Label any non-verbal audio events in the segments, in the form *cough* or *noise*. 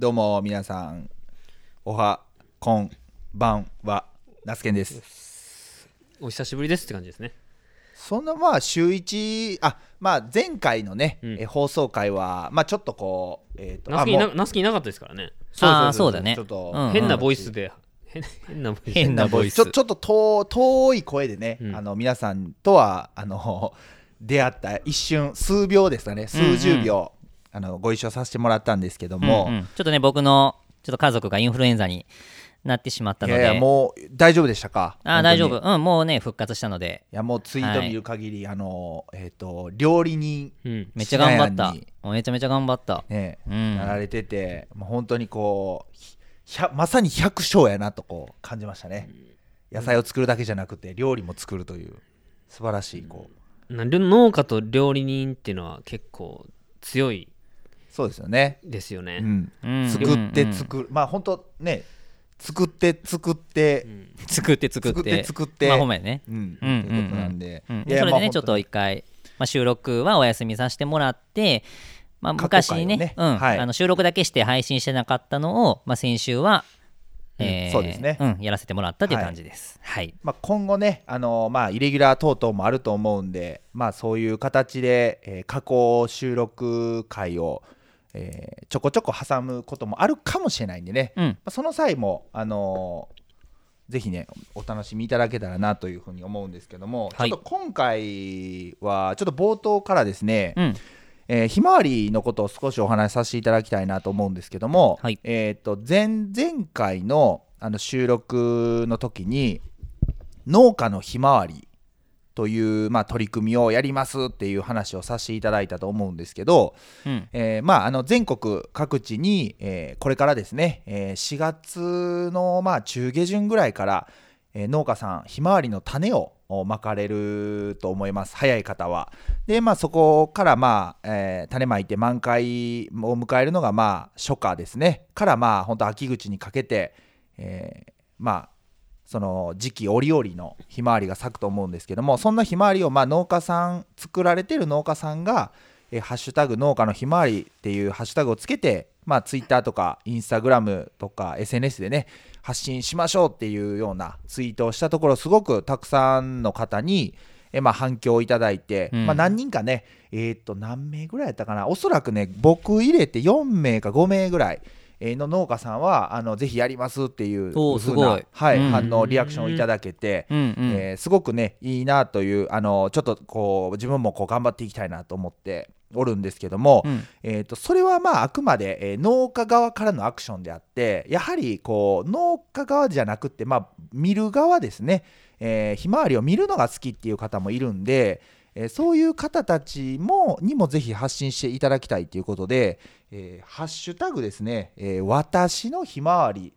どうも皆さん。おはこんばんは。ナスケンです。お久しぶりですって感じですね。そんなまあ週一あまあ前回のね、うん。え放送回はまあちょっとこうえっ、とナスケいあもうなナスケいなかったですからね。あーそうだね。ちょっと、うん変なボイスで変変なボイス変なボイス。ちょちょっと遠遠い声でね、うん。あの皆さんとはあの出会った一瞬数秒ですかね。数十秒、あのご一緒させてもらったんですけども、うんうん。ちょっとね僕のちょっと家族がインフルエンザになってしまったので。いやいやもう大丈夫でしたか？あー大丈夫。うんもうね復活したので。いやもうツイート見る限り、あのえっ、と料理人うん。めっちゃ頑張った。めちゃめちゃ頑張った。ね、うん。なられててもう本当にこうまさに百姓やなとこう感じましたね、野菜を作るだけじゃなくて料理も作るという素晴らしいこう。な農家と料理人っていうのは結構強いそうですよね、うですよね、ん、うん。作ってうん作る、まあ本当ね作って作って、作って作って。作って作って。まあほんまやね。うん。うんうんそれでねちょっと一回、まあ、収録はお休みさせてもらって、まあ、昔ね回をね。うん。はい。あの収録だけして配信してなかったのを、まあ、先週は、えーそうですね。うん、やらせてもらったという感じです。はい、まあ、今後ね、あのまあ、イレギュラー等々もあると思うんで、まあ、そういう形で、えー過去収録回を、えーちょこちょこ挟むこともあるかもしれないんでね、うん。まあ、その際も、あのーぜひねお楽しみいただけたらなというふうに思うんですけども、はい。ちょっと今回はちょっと冒頭からですね、うん。えーひまわりのことを少しお話しさせていただきたいなと思うんですけども、はい。えー、と前々回のあの収録の時に農家のひまわりという、まあ、取り組みをやりますっていう話をさせていただいたと思うんですけど、うん。えーまあ、あの全国各地に、えーこれからですね、えー4月の、まあ、中下旬ぐらいから、えー農家さんひまわりの種をおまかれると思います。早い方は。でまあそこから、まあえー種まいて満開を迎えるのが、まあ、初夏ですね。からまあ本当秋口にかけて、えーまあその時期折々のひまわりが咲くと思うんですけどもそんなひまわりをまあ農家さん作られてる農家さんが「えーハッシュタグ農家のひまわり」っていうハッシュタグをつけてまあツイッターとかインスタグラムとか SNS でね発信しましょうっていうようなツイートをしたところすごくたくさんの方にえまあ反響をいただいて、うん。まあ、何人かねえーっと何名ぐらいやったかな？おそらくね僕入れて4名か5名ぐらいえーの農家さんはあのぜひやりますっていうはいうん。反応リアクションをいただけて、うんうん。えーすごくねいいなというあのちょっとこう自分もこう頑張っていきたいなと思っておるんですけども、うん。えー、とそれはまああくまで、えー農家側からのアクションであってやはりこう農家側じゃなくって、まあ、見る側ですね、えーひまわりを見るのが好きっていう方もいるんで、えーそういう方たちもにもぜひ発信していただきたいということで、えーハッシュタグですね、えー私のひまわり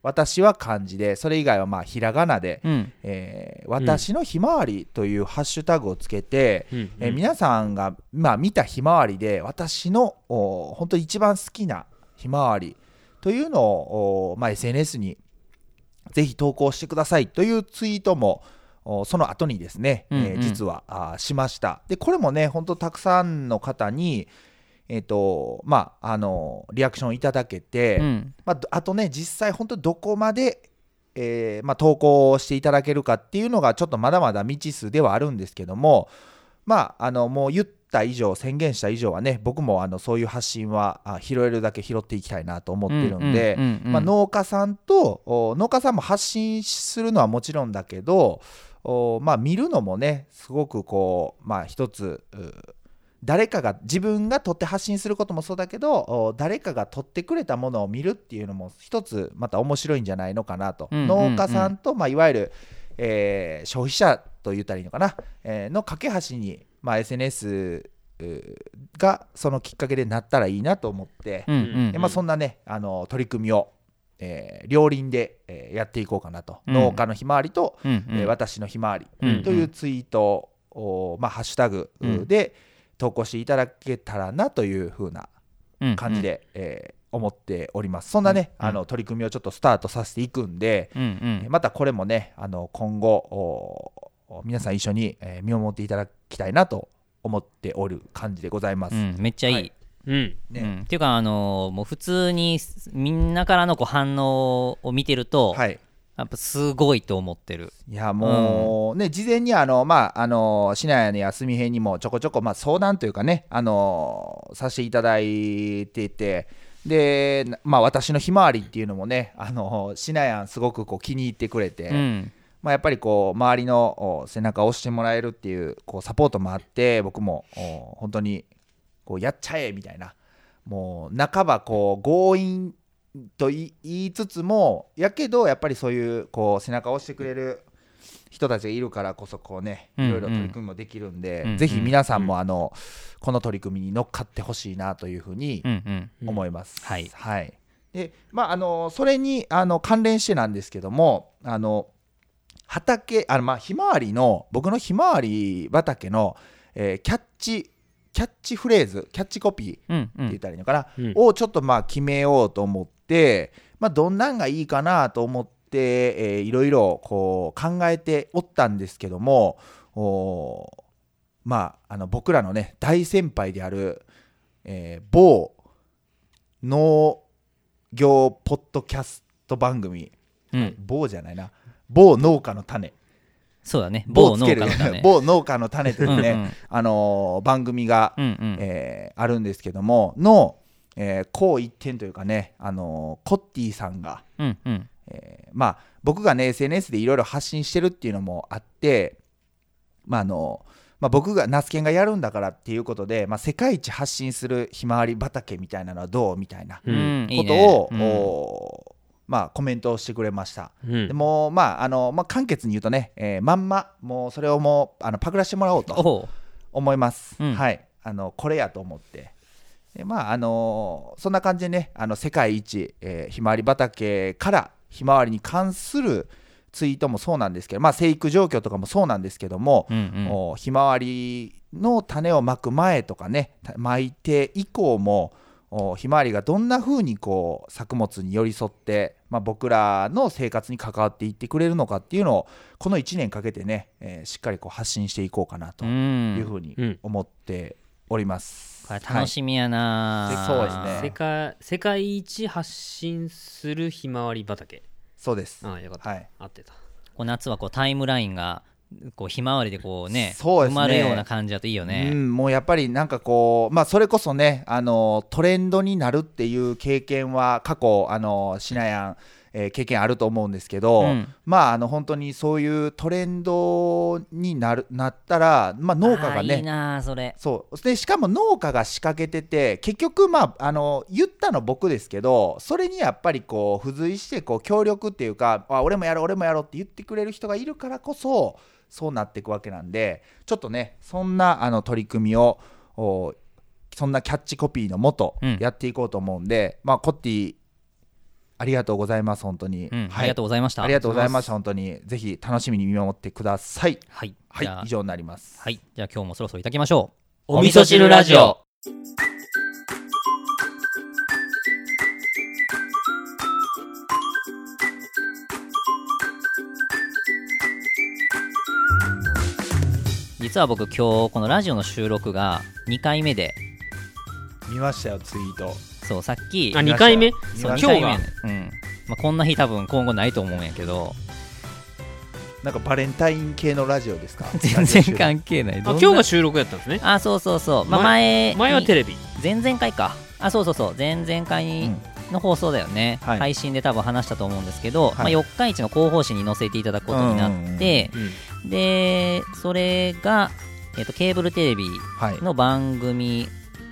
私は漢字でそれ以外はまあひらがなで、うん。えー私のひまわりというハッシュタグをつけて、うん。えー皆さんが、まあ、見たひまわりで私のお本当に一番好きなひまわりというのを、おまあ、SNS にぜひ投稿してくださいというツイートもおその後にですね、えーうん。うん実はあーしました。でこれもね本当たくさんの方にえーとまあ、あのリアクションいただけて、うん。まあ、どあとね実際本当どこまで、えーまあ、投稿していただけるかっていうのがちょっとまだまだ未知数ではあるんですけどもまああのもう言った以上宣言した以上はね僕もあのそういう発信はあ拾えるだけ拾っていきたいなと思ってるんで、農家さんとお農家さんも発信するのはもちろんだけどおまあ見るのもねすごくこうまあ一つう誰かが自分が撮って発信することもそうだけどお誰かが撮ってくれたものを見るっていうのも一つまた面白いんじゃないのかなと、うんうんうん。農家さんと、まあ、いわゆる、えー消費者と言ったらいいのかな、えーの架け橋に、まあ、SNS がそのきっかけでなったらいいなと思って、うんうん。でまあ、そんなねあの取り組みを、えー両輪で、えーやっていこうかなと、うん。農家のひまわりと、うんうん。えー私のひまわりうんというツイートを、まあ、ハッシュタグで投稿していただけたらなというふうなうん感じで、えー思っております。そんなね、うんあの取り組みをちょっとスタートさせていくんで、うんうん。またこれもねあの今後お皆さん一緒に、えー見守っていただきたいなと思っておる感じでございます、うんめっちゃいい、はいうん。ね、うん、っていうか、あのーもう普通にみんなからのこう反応を見てると、はい。やっぱすごいと思ってる。いやもう、ね事前にあのまああの市内の休み編にもちょこちょこまあ相談というかねあのさせていただいていてでまあ私のひまわりっていうのもねあの市内案すごくこう気に入ってくれて、うん、まあ、やっぱりこう周りのお背中を押してもらえるっていうこうサポートもあって僕もお本当にこうやっちゃえみたいな。もう半ばこう強引と言いつつもやけどやっぱりそういうこう背中を押してくれる人たちがいるからこそこうねうんいろいろ取り組みもできるんで、うんぜひ皆さんもあの、この取り組みに乗っかってほしいなというふうに思います。はい。でまああのそれにあの関連してなんですけどもあの畑あのまあひまわりの僕のひまわり畑の、えーキャッチキャッチフレーズキャッチコピーってうん、うん、言ったらいいのかな、うん。をちょっとまあ決めようと思って、まあ、どんなんがいいかなと思って、えーいろいろこう考えておったんですけどもまああの僕らのね大先輩である、えー某農業ポッドキャスト番組。うん、某じゃないな。某農家の種そうだね。某農家の種。某農家の種というね、うんうん。あのー番組が、うんうん。えーあるんですけどもの、えー、こう一点というかね、あのーコッティさんが、うんうん。えーまあ、僕がね SNS でいろいろ発信してるっていうのもあって、まああのまあ、僕がナスケンがやるんだからっていうことで、まあ、世界一発信するひまわり畑みたいなのはどうみたいなうん。うんいいことね。を、うんまあ、コメントをしてくれました。うん。でもうまああの、まあ、簡潔に言うとね、えーまんまもうそれをもうあのパクらしてもらおうと思います、うん。はい。あのこれやと思って。でまああのそんな感じでねあの世界一、えーひまわり畑からひまわりに関するツイートもそうなんですけどまあ生育状況とかもそうなんですけども、うんうん。おひまわりの種をまく前とかねた巻いて以降もおひまわりがどんな風にこう作物に寄り添って、まあ、僕らの生活に関わっていってくれるのかっていうのをこの1年かけてね、えーしっかりこう発信していこうかなとういうんふうにうん。思っております。これ楽しみやな、はい。そうですね。世界世界一発信するひまわり畑。そうです。ああよかった、はい。合ってた。こう夏はこうタイムラインがこうひまわりでこうねそうですね。埋まるような感じだといいよね、うん、もうやっぱりなんかこう、まあ、それこそねあのトレンドになるっていう経験は過去あのシナヤン、えー経験あると思うんですけど、うん。まああの本当にそういうトレンドになるなったら、まあ、農家があーいいねなそれ。そう。でしかも農家が仕掛けてて結局まああの言ったの僕ですけどそれにやっぱりこう付随してこう協力っていうかあ俺もやろう俺もやろうって言ってくれる人がいるからこそそうなっていくわけなんでちょっとねそんなあの取り組みをおそんなキャッチコピーのもとうん。やっていこうと思うんで、まあコッティありがとうございます本当に、うん、はい。ありがとうございました。ありがとうございました本当に。ぜひ楽しみに見守ってください。はい。はい。以上になります。はい。じゃあ今日もそろそろいただきましょう。お味噌汁ラジオ。実は僕今日このラジオの収録が2回目で。見ましたよツイートそうさっきあ2回目？そう2見ました回目。今日ねうん。まあ、こんな日多分今後ないと思うんやけど。なんかバレンタイン系のラジオですか？*laughs* 全然関係ない。今日が収録やったんですね。あそうそうそう、まあ、前前はテレビ。前々回か。あそうそうそう。前々回うんの放送だよね、はい。配信で多分話したと思うんですけど、はい。まあ、四日市の広報誌に載せていただくことになって、うん。でそれが、えっとケーブルテレビはい。の番組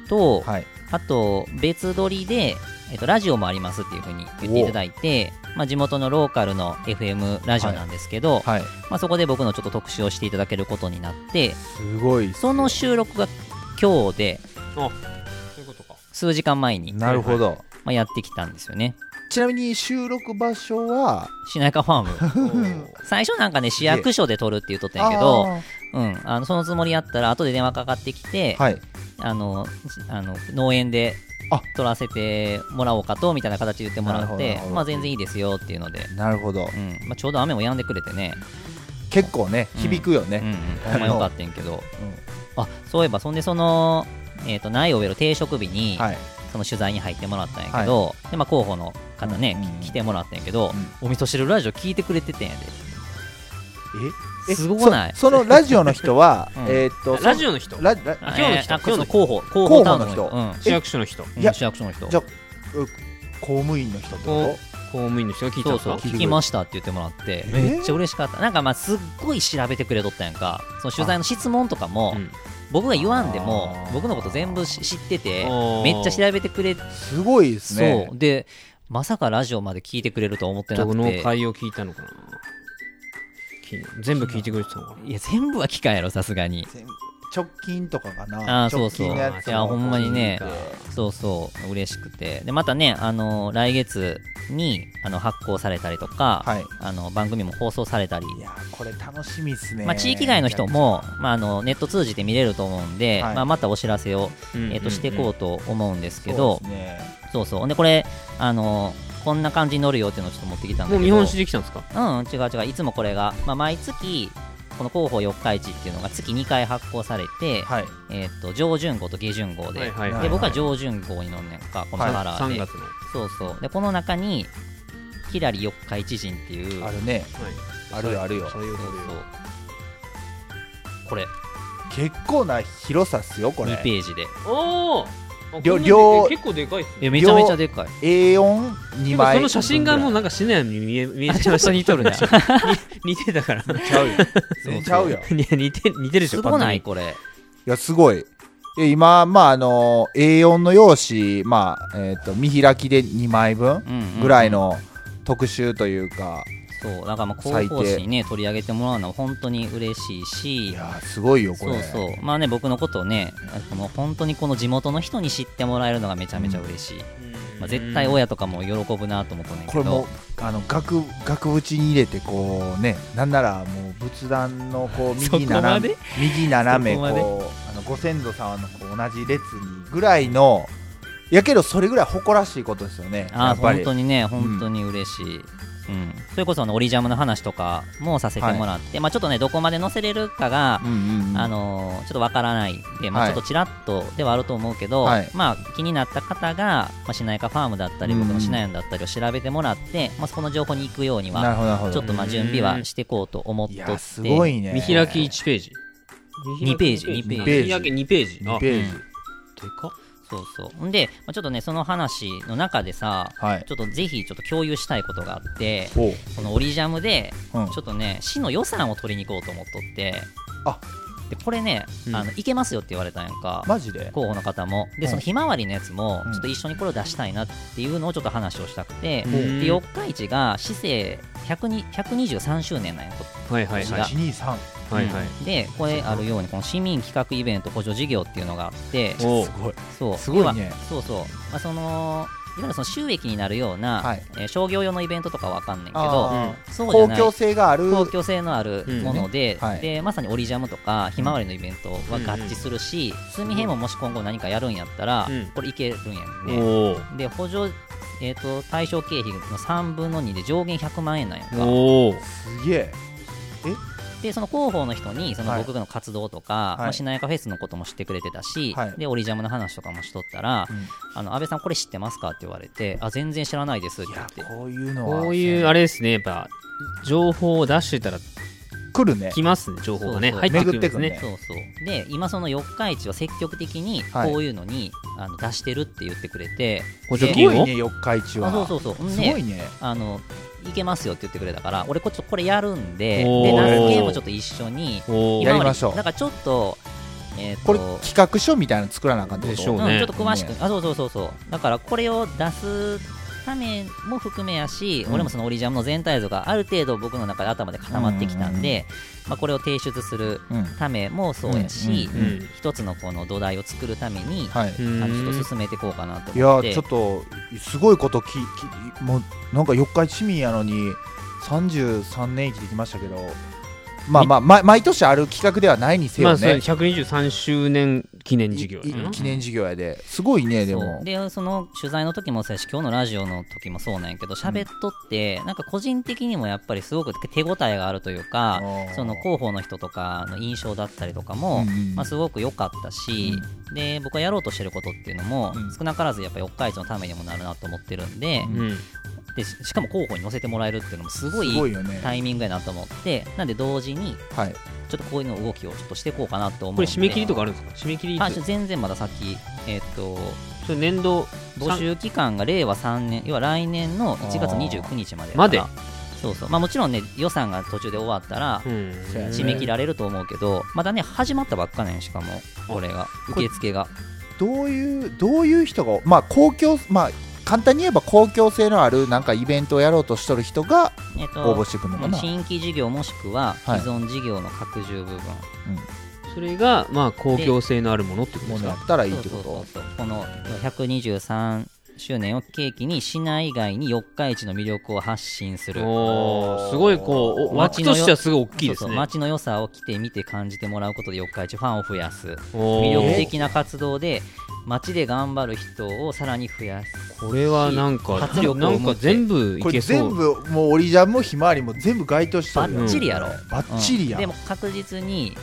と、はいあと別撮りで、えっとラジオもありますっていうふうに言っていただいて、まあ、地元のローカルの FM ラジオなんですけど、はい。まあ、そこで僕のちょっと特集をしていただけることになってすごいその収録が今日であそういうことか。数時間前に、なるほど。まあ、やってきたんですよね。ちなみに収録場所は？しなやかファーム。*laughs* 最初なんかね市役所で撮るって言っとったんやけど、うん、あのそのつもりやったら後で電話かかってきて、はいあのあの農園であ。撮らせてもらおうかとみたいな形で言ってもらってまあ全然いいですよっていうので、なるほど。うん。まあ、ちょうど雨も止んでくれてね、結構ねうん。響くよね。うんうん、ほんまよかったんやけど、あそういえばそんでそのえー、と苗を植える定食日に、はい。その取材に入ってもらったんやけど、でまあ、候補の方ね、うんうん来てもらったんやけど、うん。お味噌汁ラジオ聞いてくれててんやえ？すごくない。そ *laughs* そのラジオの人はうん。えーっとラジオの人？今日の人？今日の人候補。候候補の人。うん。市役所の人。市役所の人。じゃう公務員の人ってこ公務員の人が聞いたそう聞きましたって言ってもらって。えめっちゃ嬉しかった。なんかまあすっごい調べてくれとったやんか。その取材の質問とかもうん。僕が言わんでも僕のこと全部し知っててめっちゃ調べてくれとすごいですね。そう。でまさかラジオまで聞いてくれるとは思ってなどのくて回を聞いたのかな？き全部聞いてくれてたのかな？いや全部は聞かんやろさすがに。全直近とかかな。あーそうそう。いやほんまにね。そうそう嬉しくて。でまたねあの来月にあの発行されたりとか、はい。あの番組も放送されたり。いやこれ楽しみですね。まあ、地域外の人も、まあ、あのネット通じて見れると思うんで、はい。まあ、またお知らせを、うんえー、としていこうと思うんですけそどう、ですね。そうそう。でこれあのこんな感じに乗るよっていうのをちょっと持ってきたんだけど。もう見本紙できたんですか？うん違う違う。いつもこれが、まあ、毎月この広報四日市っていうのが月2回発行されて、はい。えー、と上旬号と下旬号で,、はいはいはいで僕は上旬号に乗んねんかこのカラーで、3月の。そうそう。でこの中にキラリ四日市人っていうあるね。はい。あるあるよ。そういうそうこれ。結構な広さっすよこれ。2ページで。おお両両結構でかいっすね。えめちゃめちゃでかい。A42 枚その写真がもうなんかシネアに見え見えあちょっと似とるね。*laughs* 似てたから。ちゃうよ。ちゃうよ。いや似て似てるでしょすごないパこれ。いやすごい。え今まああの A4 の用紙まあえっ、と見開きで2枚分ぐらいの特集というか、そうだからまあ広報誌にね取り上げてもらうのは本当に嬉しいいしやすごいよこそうれそう。まあね僕のことをねこの本当にこの地元の人に知ってもらえるのがめちゃめちゃ嬉しい、まあ、絶対親とかも喜ぶなと思ったんだけどこれもあの額額縁に入れてこうねなんならもう仏壇のこう右斜め右斜めそこうあのご先祖様のこう同じ列にぐらいのやけどそれぐらい誇らしいことですよねあ本当にね本当に嬉しい、うんそれこそあのオリジャムの話とかもさせてもらって、まあ、ちょっとねどこまで載せれるかが、うんうんうん。あのーちょっとわからないで、まあ、はいちょっとちらっとではあると思うけど、はい。まあ、気になった方が、まあ、しなやかファームだったりうんうん僕のしなやんだったりを調べてもらって、まあ、そこの情報に行くようになはちょっとまあ準備はしていこうと思っとって。いやすごいね。見開き1ページ。2ページ2 2ページ。見開き2ページ。2ページ、うんでかっそうそう。んで、まあ、ちょっとねその話の中でさはい。ちょっとぜひちょっと共有したいことがあっておう。このオリジャムでうん。ちょっとね市の予算を取りに行こうと思っとって。あでこれね、うん。あのいけますよって言われたんやんか。マジで？候補の方も。でうんそのひまわりのやつもうん。ちょっと一緒にこれを出したいなっていうのをちょっと話をしたくて、う。んで四日市が市政102 123周年なんやはいはいはい。123はいはい。でこれあるようにこの市民企画イベント補助事業っていうのがあって。おすごい。そう。すごいね。そうそう、まあ、そのいわゆるその収益になるような、はい。えー商業用のイベントとかわかんないけどあそうじゃない。公共性がある。公共性のあるもので,、うんはい。でまさにオリジャムとかひまわりのイベントは合致するし、住みへももし今後何かやるんやったら、うん。これいけるんやね、おで補助、えー、と対象経費の3分の2で上限100万円なんやんか。おおすげえ？でその広報の人にそのはい。僕の活動とか、い。まあ、しなやかフェスのことも知ってくれてたし、はい。でオリジャムの話とかもしとったら、うん。あの安倍さんこれ知ってますかって言われてあ全然知らないですって言って。こういうのは。こういうあれですねやっぱ情報を出してたら来るね。来ますね情報がね。そうそう。入ってくるんです巡ね。そうそう。で今その四日市は積極的にはい。こういうのに、あの出してるって言ってくれて補助金を？すごいね四日市は。あそうそうそう。すごいね。あのいけますよって言ってくれたから俺こっちこれやるんででナスケもちょっと一緒にやりましょう。だからちょっとえーとこれ企画書みたいなの作らなあかんでしょうねうん、ちょっと詳しく、ねあそうそうそうそう。だからこれを出すためも含めやし、うん。俺もそのオリジャムの全体像がある程度僕の中で頭で固まってきたんで、まあ、これを提出するうん。ためもそうやし、うんうん一つのこの土台を作るために、はい。あのちょっと進めていこうかなといや思って。ちょっとすごいことききもうなんか四日市市民やのに33年生きてきましたけどまあまあ、ま、毎年ある企画ではないにせまあそれよね、123周年記念事業いやな。記念事業やで。すごいねでそもう。でその取材の時もそうやし今日のラジオの時もそうなんやけど喋っとって、なんか個人的にもやっぱりすごく手応えがあるというかその広報の人とかの印象だったりとかも、うんうんまあ、すごく良かったし、で僕がやろうとしてることっていうのも、うん。少なからずやっぱ四日市のためにもなるなと思ってるんで,、うんうんでししかも広報に載せてもらえるっていうのもすごいすごいよね。タイミングやなと思ってなんで同時にはい。ちょっとこういうの動きをちょっとしていこうかなと思うこれ締め切りとかあるんですか？締め切りあ全然まだ先えっ、とそれ年度募集期間が令和3年要は来年の1月29日までまで？そうそう。まあもちろんね予算が途中で終わったら締め切られると思うけどまだね始まったばっかねんしかもこれが。これ受付が。どういうどういう人がまあ公共まあ簡単に言えば公共性のあるなんかイベントをやろうとしとる人がえっと応募してくるのかな、新規事業もしくははい。既存事業の拡充部分、それがまあ公共性のあるものってことですか？ものやったらいいってこと。そうそうそうこの123周年を契機に市内外に四日市の魅力を発信する。すごいこう街としてはすごい大きいですね。街の良さを来て見て感じてもらうことで四日市ファンを増やす。魅力的な活動で街で頑張る人をさらに増やす。これはなんか活力をなんか全部いこれけそう。全部もうオリジャンもひまわりも全部該当してバるよッチリやろ、バッチリや。ん、うん。でも確実にい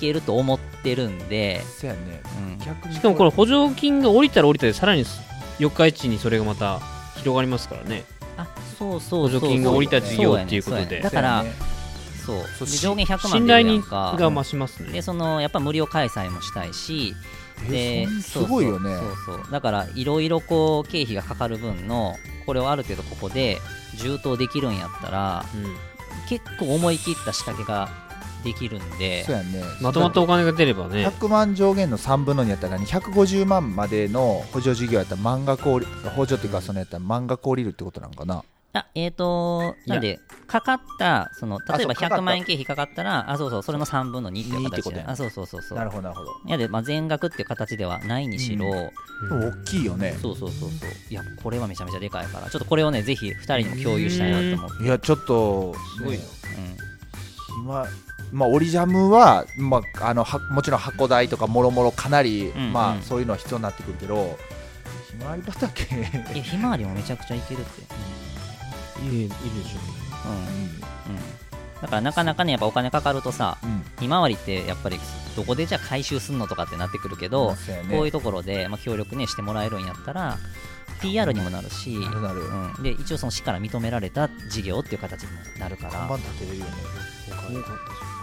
けると思ってるんで、そうやね。うん。逆にしかもこの補助金が降りたら降りたでさらに四日市にそれがまた広がりますからね。あそうそうそう補助金が降りた事業っていうことで。だからそう上限100万信で頼にやんか。が増しますね。でそのやっぱ無料開催もしたいしえですごいよね。そうそうそう。だからいろいろこう経費がかかる分のこれをある程度ここで充当できるんやったらうん。結構思い切った仕掛けができるんで。そうやね。まとまったお金が出ればね。100万上限の3分の2やったらね150万までの補助事業やったら満額降り補助っていうかそのやったら満額降りるってことなんかな？あえっ、となんでかかったその例えばあそうかかった。100万円経費かかったらあそうそうそれの3分の2っていう2ってことや形であそうそうそうそう。なるほどなるほど。いやで、まあ、全額っていう形ではないにしろ、でも大きいよね。そうそうそうそう。いやこれはめちゃめちゃでかいからちょっとこれをねぜひ2人にも共有したいなと思って。いやちょっとすごいなね。今まあオリジャムは、まあ、あのはもちろん箱代とかもろもろかなり、うんうん。まあそういうのは必要になってくるけどひまわり畑。うん、いやひまわりもめちゃくちゃいけるって、いいいいでしうんうん。うん、だからなかなかねやっぱお金かかるとさうん。ひまわりってやっぱりどこでじゃあ回収すんのとかってなってくるけど、ね。こういうところで、まあ、協力ねしてもらえるんやったら PR にもなるし、うん、で一応その市から認められた事業っていう形にもなるから。看板立てれるよね。そう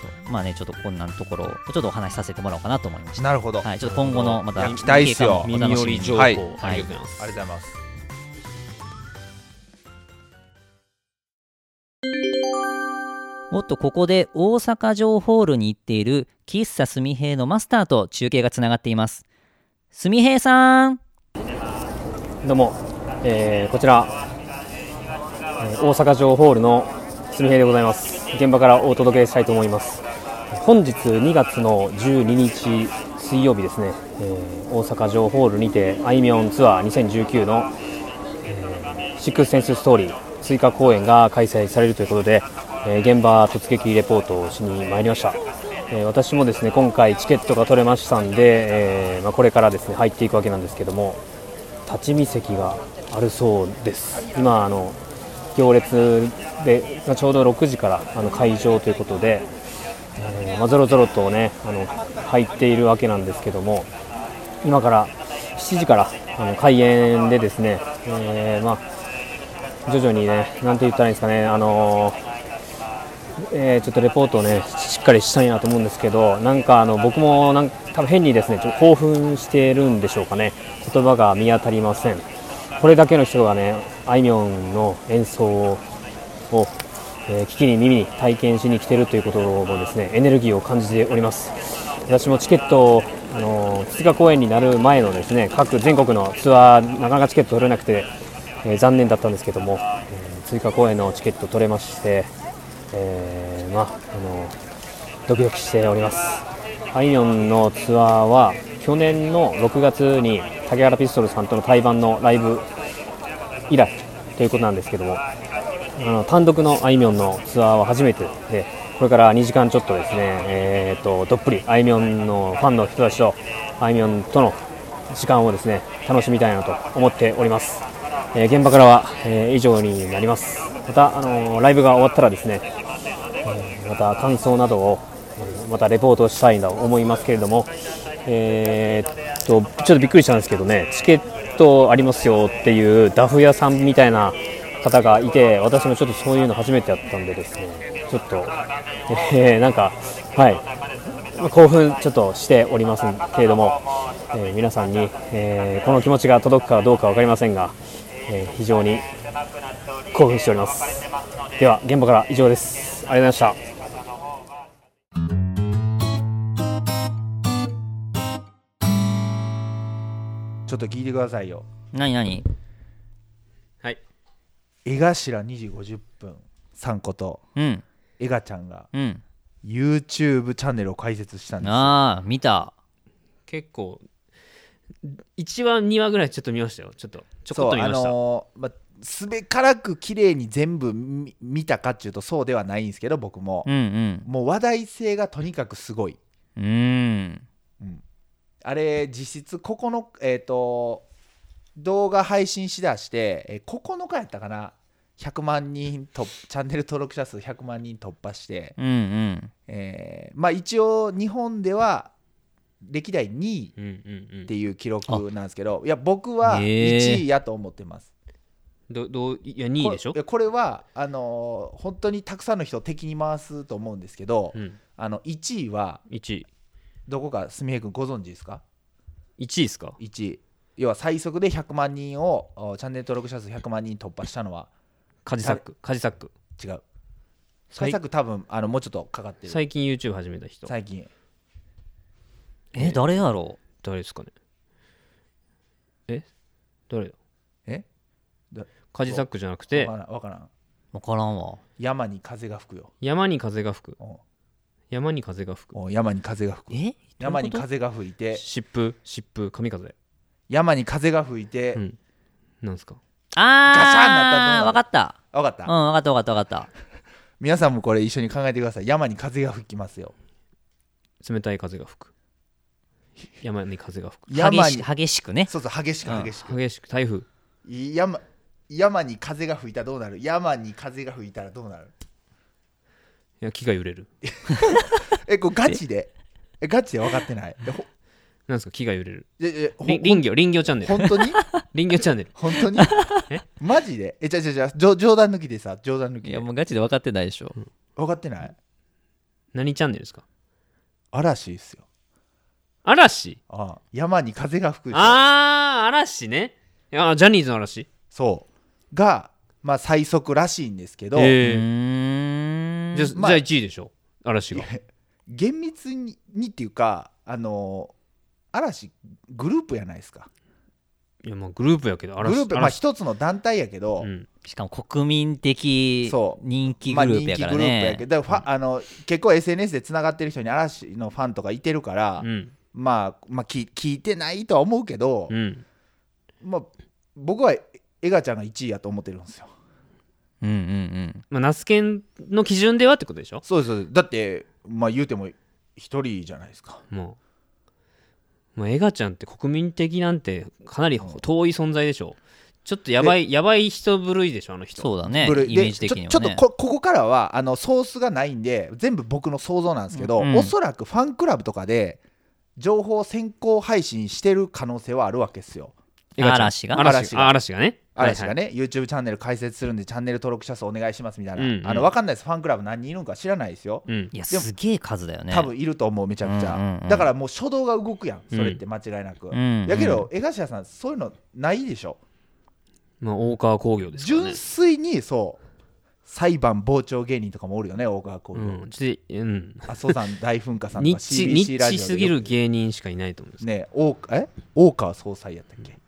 そう。まあねちょっとこんなところをちょっとお話しさせてもらおうかなと思いました。なるほど、はい、ちょっと今後のまた期待っすよ。耳寄り情報、はい。ありがとうございます、ありがとうございます。おっとここで大阪城ホールに行っている喫茶すみへいのマスターと中継がつながっています。すみへいさん。どうも、えーこちら、えー大阪城ホールのすみへいでございます現場からお届けしたいと思います。本日2月の12日水曜日ですね、えー大阪城ホールにてあいみょんツアー2019の、えーシックスセンスストーリー追加公演が開催されるということで、えー現場突撃レポートをしに参りました、え私もですね今回チケットが取れましたんで、えまあ、これからですね入っていくわけなんですけども立ち見席があるそうです。今あの行列でまあちょうど6時からあの会場ということで、えーまあ、ぞろぞろとねあの入っているわけなんですけども今から7時からあの開演でですね、えーまあ、徐々にねなんて言ったらいいんですかねあのーえーちょっとレポートをねしっかりしたいなと思うんですけどなんかあの僕もなん多分変にですねちょっと興奮しているんでしょうかね。言葉が見当たりません。これだけの人がねあいみょんの演奏を、えー聞きに耳に体験しに来てるということもですねエネルギーを感じております私もチケットをあの追加公演になる前のですね各全国のツアーなかなかチケット取れなくて、えー残念だったんですけども、えー追加公演のチケット取れましてえーまあ、あのドキドキしております。あいみょんのツアーは去年の6月に竹原ピストルさんとの対バンのライブ以来ということなんですけどもあの単独のあいみょんのツアーは初めてで、これから2時間ちょっとですね、えー、とどっぷりあいみょんのファンの人たちとあいみょんとの時間をですね楽しみたいなと思っております、えー現場からは、えー以上になります。また、あのーライブが終わったらですね、えーまた感想などをまたレポートしたいと思いますけれども、えーっとちょっとびっくりしたんですけどねチケットありますよっていうダフ屋さんみたいな方がいて私もちょっとそういうの初めてやったんでですねちょっと、えーなんかはい。興奮ちょっとしておりますけれども、えー皆さんに、えーこの気持ちが届くかどうか分かりませんが、え非常に興奮しております。では現場から以上です。ありがとうございました。ちょっと聞いてくださいよ。何何？はい。江頭2時50分3個と。うん。エガちゃんがうん。YouTube チャンネルを開設したんですよ。ああ見た。結構1話2話ぐらいちょっと見ましたよ。ちょっとちょこそうあっと見ました、のーまあすべからく綺麗に全部見見たかっていうとそうではないんですけど僕も。う、んもう話題性がとにかくすごい。うんうんあれ実質9日えっ、と動画配信しだして、えー9日やったかな？100万人とチャンネル登録者数100万人突破して、うんうん。えーまあ一応日本では歴代2位うんうんうん。っていう記録なんですけどいや僕はへー。1位やと思ってます。どどういや2位でしょ？これこれはあのー本当にたくさんの人を敵に回すと思うんですけど、うん。あの1位は1位どこかすみへ君ご存知ですか？1位ですか？1位。要は最速で100万人をおチャンネル登録者数100万人突破したのはカジサック。カジサック。違う。最対策多分あのもうちょっとかかってる。最近 YouTube 始めた人。最近。え誰やろ？誰ですかね？え？誰だ？え？だカジサックじゃなくて。わからんわからん。う分からんわ。山に風が吹くよ。山に風が吹く。お山に風が吹く。お山に風が吹く。え？山に風が吹いて。疾風？疾風？神風？山に風が吹いて、うん。なんですか？ことあガシャンなったらどうなるあ分かった。わかった、うん分かった分かった分かった。*laughs* 皆さんもこれ一緒に考えてください。山に風が吹きますよ。冷たい風が吹く。山に風が吹く。山に激し激しくね。そうそう激しくうん。激しく、激しく。台風。山山に風が吹いたらどうなる？山に風が吹いたらどうなる？いや木が揺れる。*laughs* えこれガチで？えガチで分かってない？えほなんですか？木が揺れる。ええほり林業林業チャンネル。本当に？*laughs* 林業チャンネル。本当に？え？マジで？えじゃあじゃあじゃあ冗冗談抜きでさ冗談抜きで。いやもうガチで分かってないでしょ。分かってない？何チャンネルですか？嵐ですよ。嵐？ああ山に風が吹くでしょ。あー嵐ね。いやジャニーズの嵐？そう。がまあ最速らしいんですけど、うえーんじゃあ、まあ。じゃあ1位でしょ？嵐が。厳密ににっていうかあの嵐グループやないですか。いやまあグループやけど嵐グループまあ嵐一つの団体やけど、うん。しかも国民的そう。人気まあグループやから人気グループやけねどだからファあの結構 SNS でつながってる人に嵐のファンとかいてるから、うん。まあ、まあ、き聞いてないとは思うけど、うん。まあ、僕はエガちゃんが1位やと思ってるんですようんうんうん。まあナスケンの基準ではってことでしょ？そうですそうです。だってまあ言うても一人じゃないですか。もう。もうエガちゃんって国民的なんてかなり遠い存在でしょ？ちょっとやばいやばい人ぶるいでしょあの人。そうだねイメージ的にはね。でちょちょっとこここからはあのソースがないんで全部僕の想像なんですけど、うんおそらくファンクラブとかで情報先行配信してる可能性はあるわけですよ。エガちゃん。嵐が？嵐嵐が。嵐がね嵐がはいはい。ね、YouTube チャンネル開設するんでチャンネル登録者数お願いしますみたいな、うんうん。あの分かんないです。ファンクラブ何人いるのか知らないですよ。うん。いやすげえ数だよね。多分いると思うめちゃくちゃ、うんうんうん。だからもう初動が動くやんそれって間違いなく、うんうんやけど江頭さんそういうのないでしょ？まあ大川工業ですからね。純粋にそう裁判傍聴芸人とかもおるよね大川工業、うん。うん。阿蘇山大噴火さんとか CBC ラジオで。すッチぎる芸人しかいないと思うんですね大え？大川総裁やったっけ？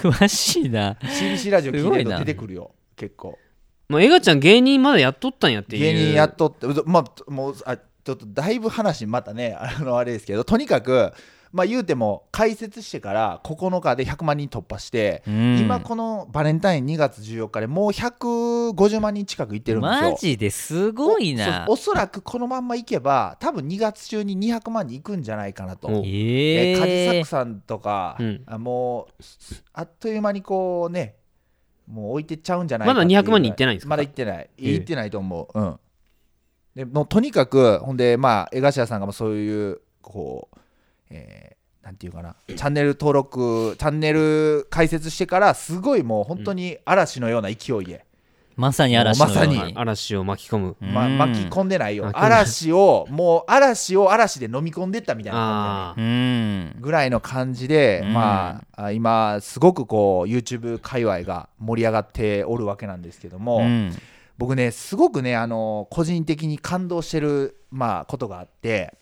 詳しいな。CBC ラジオ聞いてると出てくるよ結構。まあエガちゃん芸人まだやっとったんやっていう。芸人やっとってうまあもうあちょっとだいぶ話またねあのあれですけどとにかくまあ言うても開設してから9日で100万人突破して、うん。今このバレンタイン2月14日でもう150万人近くいってるんですよ。マジですごいな。おそうおそらくこのまんまいけば多分2月中に200万人いくんじゃないかなと。お。え。ーカジサッえクさんとか、うん。あもうすあっという間にこうねもう置いてっちゃうんじゃないまだかっていう200万人いってないんですか？まだいってない。ええ。いってないと思う。うん。でもうとにかくほんでまあ江頭さんがそういうこう、えーなんていうかなチャンネル登録チャンネル開設してからすごいもう本当に嵐のような勢いで、まさに嵐のようまさに。に嵐を巻き込む。まうん。巻き込んでないよ。嵐をもう嵐を嵐で飲み込んでったみたいな。ぐらいの感じで、うん。まああ今すごくこう YouTube 界隈が盛り上がっておるわけなんですけども、うん。僕ねすごくねあの個人的に感動してる、まあ、ことがあって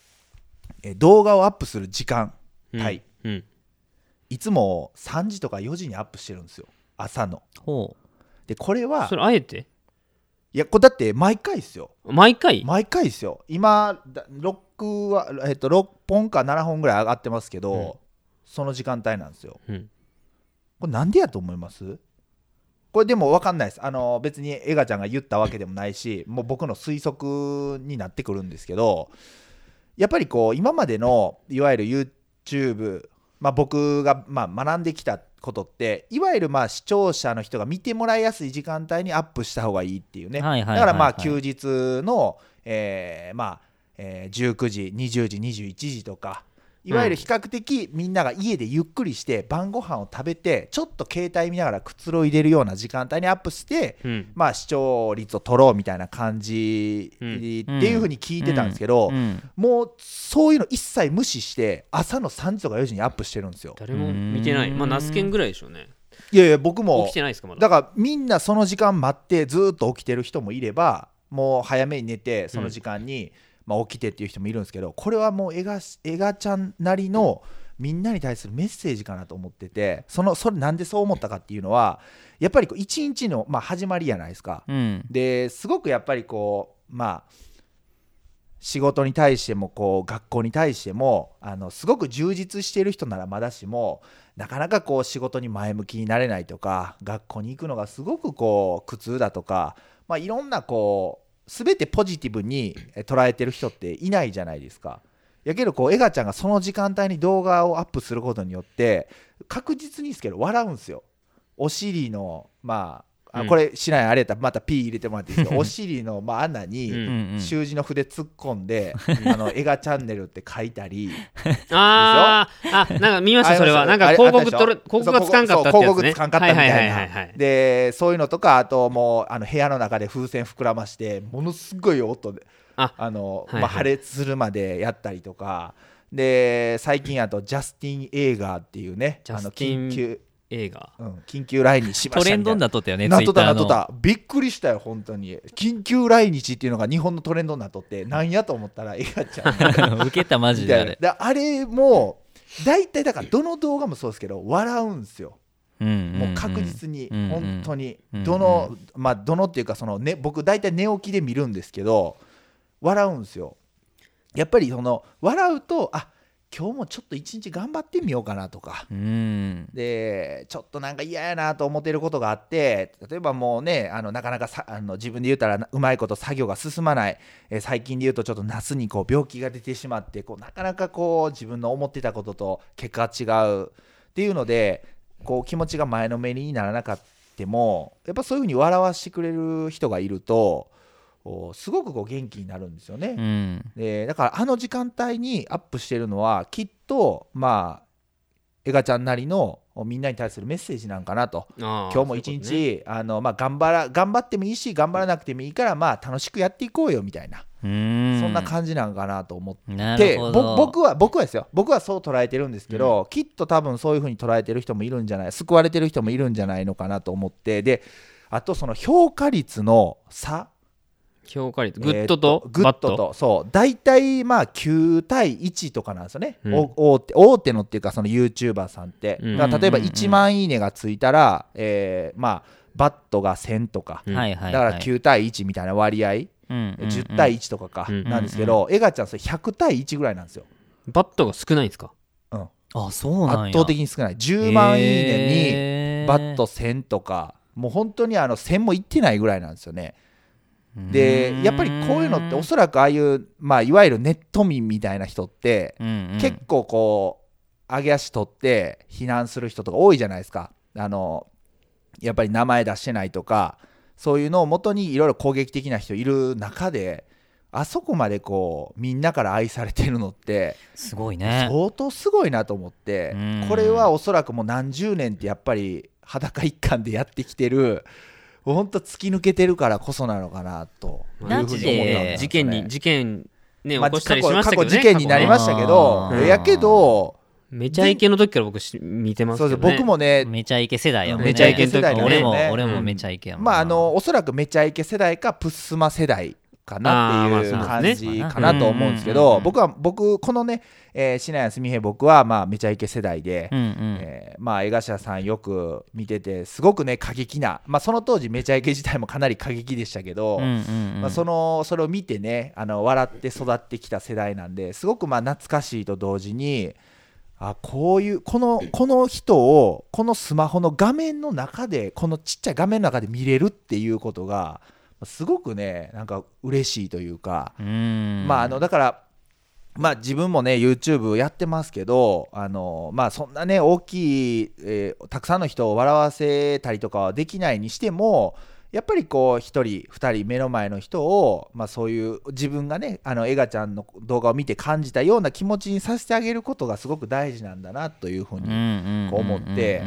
え動画をアップする時間うん。はいうん。いつも3時とか4時にアップしてるんですよ。朝の。ほでこれはそれあえて？いやこれだって毎回ですよ。毎回？毎回ですよ。今だ6は、えっと、6本か7本ぐらい上がってますけど、うん。その時間帯なんですよ。うん。これなんでやと思います？これでも分かんないです。あの別にエガちゃんが言ったわけでもないしもう僕の推測になってくるんですけどやっぱりこう今までのいわゆる YouTube、まあ、僕がまあ学んできたことっていわゆるまあ視聴者の人が見てもらいやすい時間帯にアップした方がいいっていうね、だからまあ休日の、えーまあえー19時20時21時とかいわゆる比較的みんなが家でゆっくりして晩ご飯を食べてちょっと携帯見ながらくつろいでるような時間帯にアップしてうん。まあ視聴率を取ろうみたいな感じってうんいうふうに聞いてたんですけど、うん。もうそういうの一切無視して朝の3時とか4時にアップしてるんですよ。誰も見てない。まあナスケンぐらいでしょうね。いやいや僕も起きてないですかまだ。だからみんなその時間待ってずーっと起きてる人もいればもう早めに寝てその時間に、まあ、起きてっていう人もいるんですけどこれはもうエガエガちゃんなりのみんなに対するメッセージかなと思っててそのそれなんでそう思ったかっていうのはやっぱりこう一日の、まあ、始まりじゃないですか。うんですごくやっぱりこうまあ仕事に対してもこう学校に対してもあのすごく充実している人ならまだしもなかなかこう仕事に前向きになれないとか学校に行くのがすごくこう苦痛だとか、まあ、いろんなこう全てポジティブに捉えてる人っていないじゃないですか。やけどこうエガちゃんがその時間帯に動画をアップすることによって確実にですけど笑うんですよ。お尻のまあこれしないあれやったらまた P 入れてもらっていいですけど *laughs* お尻のまあ穴に、習字の筆突っ込んで「*laughs* あのエガチャンネル」って書いたり。あー。あなんか見ましたそれは。あなんか広告とれあったでしょ？広告がつかんかったってそうやつね。広告つかんかったみたいな、はいはいはいはいでそういうのとかあともうあの部屋の中で風船膨らましてものすごい音であの、はいはい。まあ、破裂するまでやったりとか。で最近あとジャスティン・エーガーっていうねあの緊急、映画。うん、緊急来日しまトレンドしたみたいな。になっとったよねなっとったなっとった。びっくりしたよ本当に。緊急来日っていうのが日本のトレンドになっとってなんやと思ったらエガちゃん *laughs* 受けたマジであれ。であれも大体だからどの動画もそうですけど笑うんですよ。もう確実に。うんうん本当に。うんうん。どのまあどのっていうかそのね僕大体寝起きで見るんですけど笑うんですよ。やっぱりその笑うとあ今日もちょっと一日頑張ってみようかなとか。うん。でちょっとなんか嫌やなと思ってることがあって例えばもうねあのなかなかさあの自分で言ったらうまいこと作業が進まない、えー最近で言うとちょっと夏にこう病気が出てしまってこうなかなかこう自分の思ってたことと結果が違うっていうのでこう気持ちが前のめりにならなかったもやっぱそういうふうに笑わしてくれる人がいるとおすごくこう元気になるんですよね。うん。でだからあの時間帯にアップしてるのはきっとまあエガちゃんなりのみんなに対するメッセージなんかなと。今今日も一日あの、まあ、頑張ら頑張ってもいいし頑張らなくてもいいからまあ楽しくやっていこうよみたいな、うん。そんな感じなんかなと思って。僕は僕はですよ僕はそう捉えてるんですけど、きっと多分そういうふうに捉えてる人もいるんじゃない救われてる人もいるんじゃないのかなと思って。であとその評価率の差率グッドとえーグッドとそう。大体まあ9対1とかなんですよね、うん。お大手大手のっていうかその YouTuber さんって、うん。例えばうんうんうん。1万いいねがついたら、えーまあバットが1000とか、うん。だからはい。9対1みたいな割合、うんうんうん。10対1とかか、うんなんですけど、エガちゃんそれ100対1ぐらいなんですよ、バッドが少ないんですか？うん、あそうなんや。圧倒的に少ない。10万いいねにバット1000とか。もう本当にあの1000もいってないぐらいなんですよねでやっぱりこういうのっておそらくああいう、まあ、いわゆるネット民みたいな人ってうんうん。結構こう上げ足取って避難する人とか多いじゃないですか。あのやっぱり名前出してないとかそういうのをもとにいろいろ攻撃的な人いる中であそこまでこうみんなから愛されてるのってすごいね。相当すごいなと思ってうん。これはおそらくもう何十年ってやっぱり裸一貫でやってきてるほんと突き抜けてるからこそなのかなと。事件に事件ね、まあ起こしたりし過去ましたけどね過去事件になりましたけど。やけどめちゃイケの時から僕し見てますそうですけど、ね、僕もねめちゃイケ世代やもん。ね。めちゃイケ世代だね。俺もね俺もうん。めちゃイケやもんまああのおそらくめちゃイケ世代かプッスマ世代かなっていう感じねかなと思うんですけど僕は僕このねえー品谷純平僕はまあめちゃイケ世代でうんうん。えーまあ江頭さんよく見ててすごくね過激なまあその当時めちゃイケ自体もかなり過激でしたけどまあ、そのそれを見てねあの笑って育ってきた世代なんですごくまあ懐かしいと同時にあこういうこのこの人をこのスマホの画面の中でこのちっちゃい画面の中で見れるっていうことがすごくねなんか嬉しいというか、うん。まああのだからまあ自分もね YouTube やってますけどあのまあそんなね大きい、えーたくさんの人を笑わせたりとかはできないにしてもやっぱりこう1人2人目の前の人を、まあ、そういう自分がねあのエガちゃんの動画を見て感じたような気持ちにさせてあげることがすごく大事なんだなというふうに、思って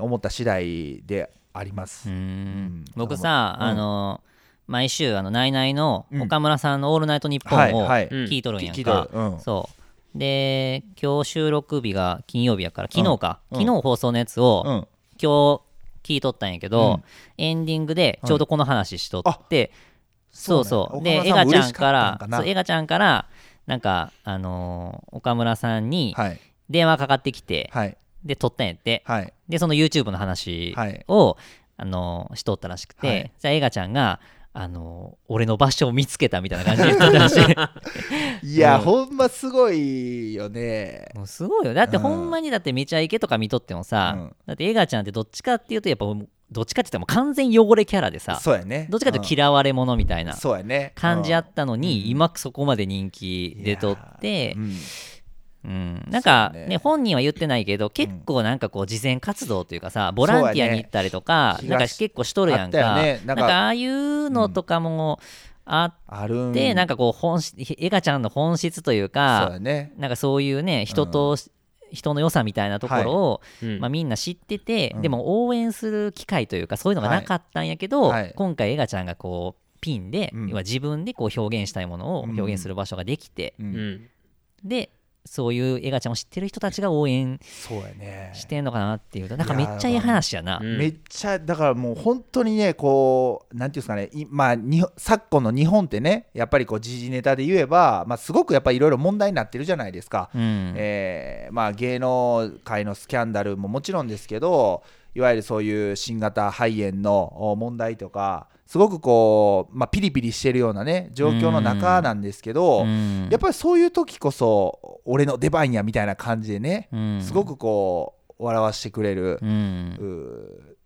思った次第であります。うん。ん。僕さ、うん。あの毎週あのナイナイのうん。岡村さんの「オールナイトニッポン」をはいはい。聞いとるんやんか。そう。で今日収録日が金曜日やから昨日か、うん。昨日放送のやつを、うん。今日聞いとったんやけど、うん。エンディングでちょうどこの話しとって、そそうう。そうでエガちゃんからエガちゃんからなんかあのー岡村さんにはい。電話かかってきて、はい。で撮ったんやって、はい。でその YouTube の話はい。を、あのーしとったらしくて、はい。じゃあエガちゃんがあのー俺の場所を見つけたみたいな感じで言っとったらし。い *laughs* いや、うん。ほんますごいよね。もうすごいよ。だってうんほんまにだってめちゃイケとか見とってもさ、うん。だってエガちゃんってどっちかっていうとやっぱどっちかって言ったらもう完全汚れキャラでさそうやね。どっちかっていうと嫌われ者みたいうん。なそうやね。感じあったのに、うん。今そこまで人気出とってう、ん。うん、なんかねね本人は言ってないけど結構なんかこう慈善活動というかさボランティアに行ったりとか、ね。なんか結構しとるやんか。ね。ななんんかかああいうのとかもああるん。って、なんかこう本質エガちゃんの本質というか。なんかそういうね人と、人の良さみたいなところを、うん。まあ、みんな知ってて、うん。でも応援する機会というかそういうのがなかったんやけど、はい。はい今回エガちゃんがこうピンで、うん。要は自分でこう表現したいものを表現する場所ができて、でそういうエガちゃんを知ってる人たちが応援。してんのかなっていうとなんかめっちゃいい話やな。うんめっちゃだからもう本当にねこうなんていうんですかねいまあに昨今の日本ってねやっぱりこう時事ネタで言えば、まあ、すごくやっぱりいろいろ問題になってるじゃないですか。うんえーまあ、芸能界のスキャンダルももちろんですけどいわゆるそういう新型肺炎のお問題とかすごくこう、まあ、ピリピリしてるようなね状況の中なんですけど、うん。やっぱりそういう時こそ俺の出番やみたいな感じでね、うん。すごくこう笑わしてくれる、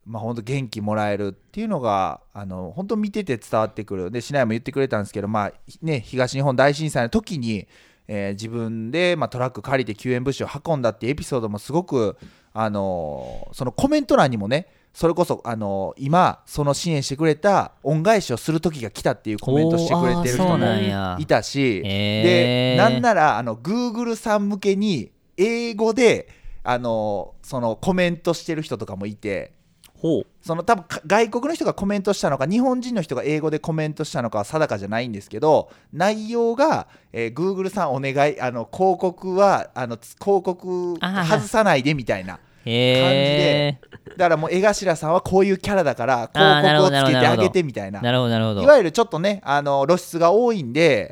まあ本当元気もらえるっていうのがあの本当見てて伝わってくる。で市内も言ってくれたんですけど、まあね、東日本大震災の時に、えー自分で、まあ、トラック借りて救援物資を運んだっていうエピソードもすごく、あのーそのコメント欄にもねそれこそ、あのー今その支援してくれた恩返しをする時が来たっていうコメントしてくれてる人もいたし、へーでなんならあの Google さん向けに英語で、あのーそのコメントしてる人とかもいて。ほう。その多分か外国の人がコメントしたのか日本人の人が英語でコメントしたのかは定かじゃないんですけど内容が、えー、Google さんお願いあの広告はあのつ広告外さないでみたいなへえだからもう江頭さんはこういうキャラだから広告をつけてあげてみたいな。なるほどなるほどいわゆるちょっとねあの露出が多いんで、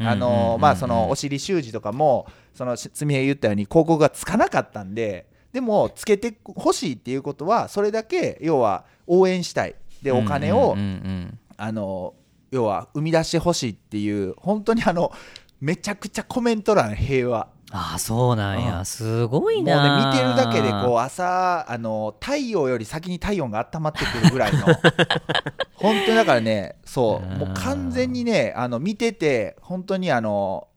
お尻習字とかもそのし積み言ったように広告がつかなかったんででもつけてほしいっていうことはそれだけ要は応援したい。でお金を、うんうんうんあの要は生み出してほしいっていう本当にあの *laughs* めちゃくちゃコメント欄平和。ああそうなんや、うん。すごいもうなね見てるだけでこう朝あの太陽より先に体温が温まってくるぐらいの。*laughs* 本当にだからねそう。うん。もう完全にねあの見てて本当にあの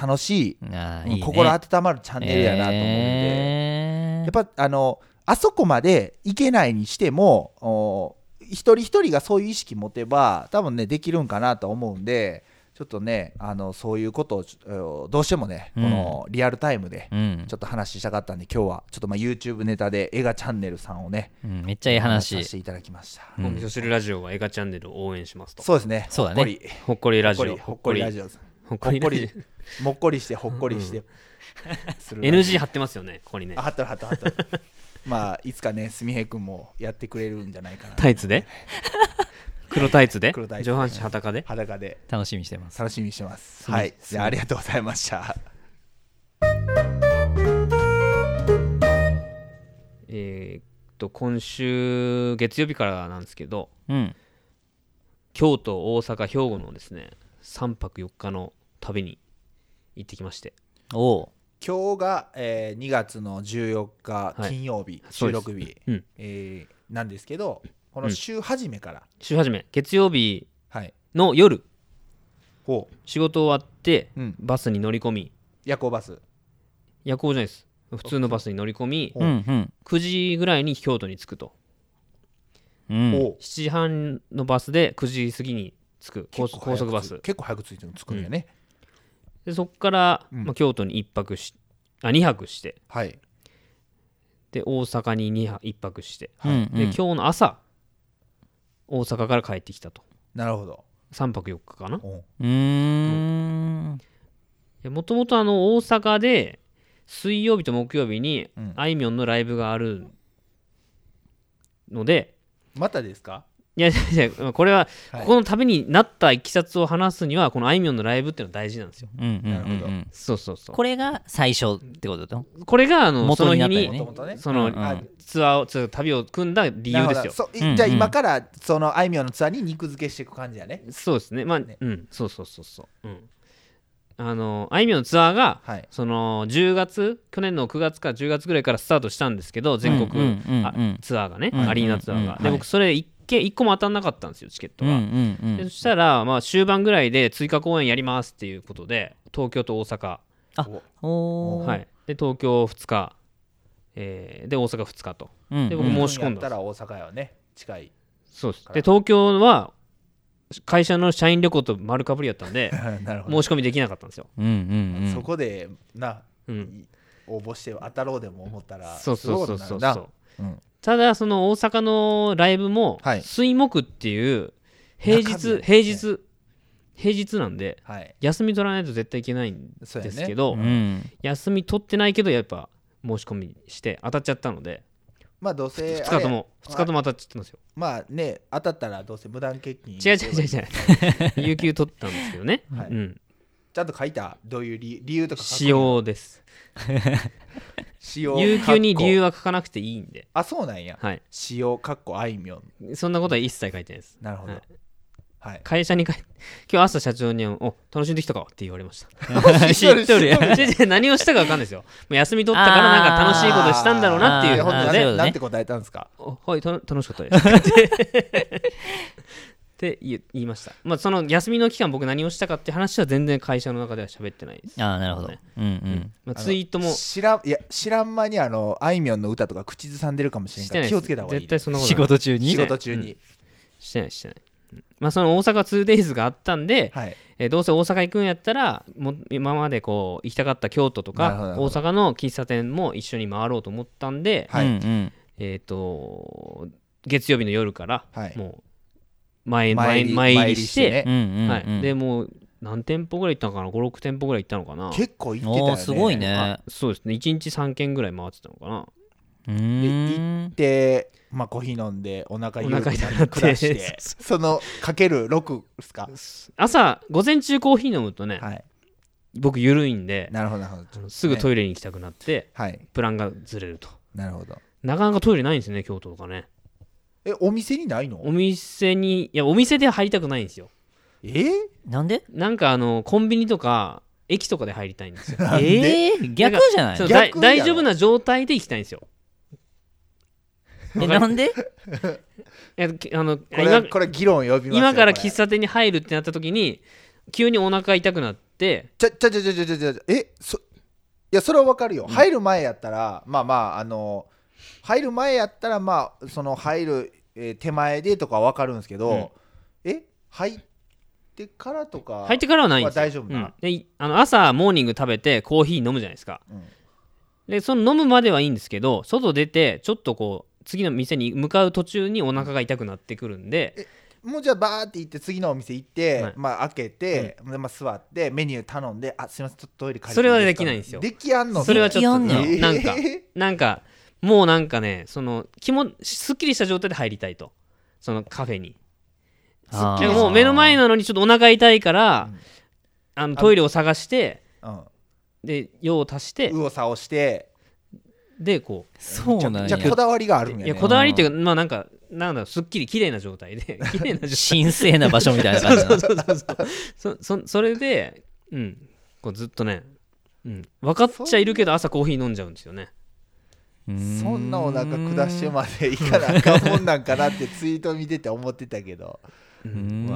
楽しいね。心温まるチャンネルやなと思うんで、えーやっぱあのあそこまでいけないにしてもお一人一人がそういう意識持てば多分ねできるんかなと思うんでちょっとねあのそういうことをどうしてもねこのリアルタイムでうん。ちょっと話したかったんで今日はちょっとまあ YouTube ネタで映画チャンネルさんをねうんめっちゃいい話。させていただきました、うん。お味噌汁ラジオは映画チャンネルを応援しますと。そうですね。そうだね。ほっこり。ほっこりラジオ。ほっこりラジオ。ほっこりもっこりしてほっこりして、すオる NG 貼ってますよねここにね。オあはったはったはった *laughs* まあいつかねすみへい君もやってくれるんじゃないかな。タイツで？*laughs* 黒タイツで？黒タイツで。上半身裸で？裸で。楽しみにしてます。楽しみにしてます。はい。じゃあありがとうございました。*laughs* えーっと今週月曜日からなんですけどうん。京都大阪兵庫のですね3泊4日の旅に行ってきまして。おう今日が、えー2月の14日はい。金曜日、そうです。収録日、うん。えーなんですけど、この週始めから、週始め。月曜日はい。の夜。ほ仕事終わってう。うん。バスに乗り込み。夜行バス。夜行じゃないです。普通のバスに乗り込みほう。んうん。9時ぐらいに京都に着くと。うん。ほう。7時半のバスで9時過ぎに着く。高速バス。結構早く着いて着くんやね。でそこから、うん。まあ、京都に1泊しあ2泊して。はい。で大阪に2泊1泊して、うんうん。で今日の朝大阪から帰ってきたと。なるほど。3泊4日かな。おう。うーん。もともとあの大阪で水曜日と木曜日にうん。あいみょんのライブがあるのでまたですか？いやいやいやこれははい。ここの旅になったいきさつを話すにはこのあいみょんのライブっていうのは大事なんですよ。なるほど。うんそうそうそう。これが最初ってことだこれがあのそ元の日に。そのツアーをツアー旅を組んだ理由ですよ。そううんうんじゃあ今からそのあいみょんのツアーに肉付けしていく感じやね。そうですね。まあね。うん。そうそうそうそう。うん。あのあいみょんのツアーがはい。その10月去年の9月か10月ぐらいからスタートしたんですけど全国、あツアーがね、うんアリーナツアーが、うん。で僕それ一件一個も当たんなかったんですよチケットうんうが、んうん。でそしたら、まあ、終盤ぐらいで追加公演やりますっていうことで東京と大阪、はい、で東京2日、えーで大阪2日と。うんで僕うん申し込んだやったら大阪よね。近い。そうです。で東京は会社の社員旅行と丸かぶりやったんで *laughs* なるほど。申し込みできなかったんですよ、うんうんうん。そこでな、うん、応募して当たろうでも思ったらそうそうそうそうそう。なうんただその大阪のライブもはい。水木っていう平中日日平日平日なんではい。休み取らないと絶対いけないんですけど、うん。休み取ってないけどやっぱ申し込みして当たっちゃったのでまあどうせ2日ともあれ2日とも当たっちゃったんですよ。まあね当たったらどうせ無断欠勤。違う違う違う違う。*laughs* 有給取ったんですけどね、はい。うん。ちゃんと書いた？どういう理理由とか使用です使用有給に理由はは書かなくていいんで。あそうなんや。はい。使用かっこあいみょん。そんなことは一切書いてないです。なるほど。はい。はい。会社に帰って今日朝社長に「お楽しんできたか?」って言われました。*laughs* 知っとる何をしたか分かんないですよ。もう休み取ったからなんか楽しいことしたんだろうなっていうこね。なんて答えたんですか？おはいた楽しかったです *laughs* って言言いました。まあその休みの期間僕何をしたかって話は全然会社の中では喋ってないです。ああなるほど。ねうんうん。まあ、ツイートも。し知らんいや知らん間にあのあいみょんの歌とか口ずさんでるかもしれんから気てないです。をつけた方がいい絶対そんなこと仕ない。事中に仕事中に。してないしてない。うん。まあその大阪 2days があったんで、はい。えーどうせ大阪行くんやったらも今までこう行きたかった京都とか大阪の喫茶店も一緒に回ろうと思ったんで、はい。うんうん。えっ、と月曜日の夜からはい。もう前前参り前入りして。はい、でもう何店舗ぐらい行ったのかな？56店舗ぐらい行ったのかな？結構行ってたよね。すごいね。あそうですね。1日3軒ぐらい回ってたのかな？うーん。で、まあ、コーヒー飲んでお腹ゆるくなって下して。*laughs* そのかける6ですか？朝午前中コーヒー飲むとね、はい。僕緩いんでなるほどなるほど。すぐトイレに行きたくなって、はい。プランがずれると。なるほど。なかなかトイレないんですね京都とかねえお店にないの？お店にいやお店で入りたくないんですよ。え？ーなんで？なんかあのコンビニとか駅とかで入りたいんですよ。*laughs* えー、逆じゃない？大丈夫な状態で行きたいんですよ。えなんで？えきあのこ今れこれ議論呼びますよ今から喫茶店に入るってなった時に急にお腹痛くなってちゃちゃちゃちゃちゃちゃちゃえそいやそれはわかるよ、入る前やったらまあまああの入る前やったらまあその入る、えー手前でとかわかるんですけど、え入ってからとか入ってからはないんですよ。大丈夫なうん。あの朝モーニング食べてコーヒー飲むじゃないですか。うん。でその飲むまではいいんですけど外出てちょっとこう次の店に向かう途中にお腹が痛くなってくるんで、もうじゃあバーって行って次のお店行って、はい。まあ開けて、でまあ、座ってメニュー頼んであすいませんちょっとトイレ借りてそれはできないんですよ。できやんの？それはちょっとなんかえーなんかもうなんかねその気もすっきりした状態で入りたいと。そのカフェに。でももう目の前なのにちょっとお腹痛いから、うん。あのトイレを探してうん。で用を足して右往左往してでこそうなんや。じゃあこだわりがあるんやね。ういやこだわりっていうかまあなんかなんだろうすっきり綺麗な状態で *laughs* 綺麗な状態。神聖な場所みたいな感じなそそそれでうん。こうずっとね、うん、分かっちゃいるけど朝コーヒー飲んじゃうんですよね。うんそんなお腹下してまで行かなあかんもんなんかなってツイート見てて思ってたけど。ううんん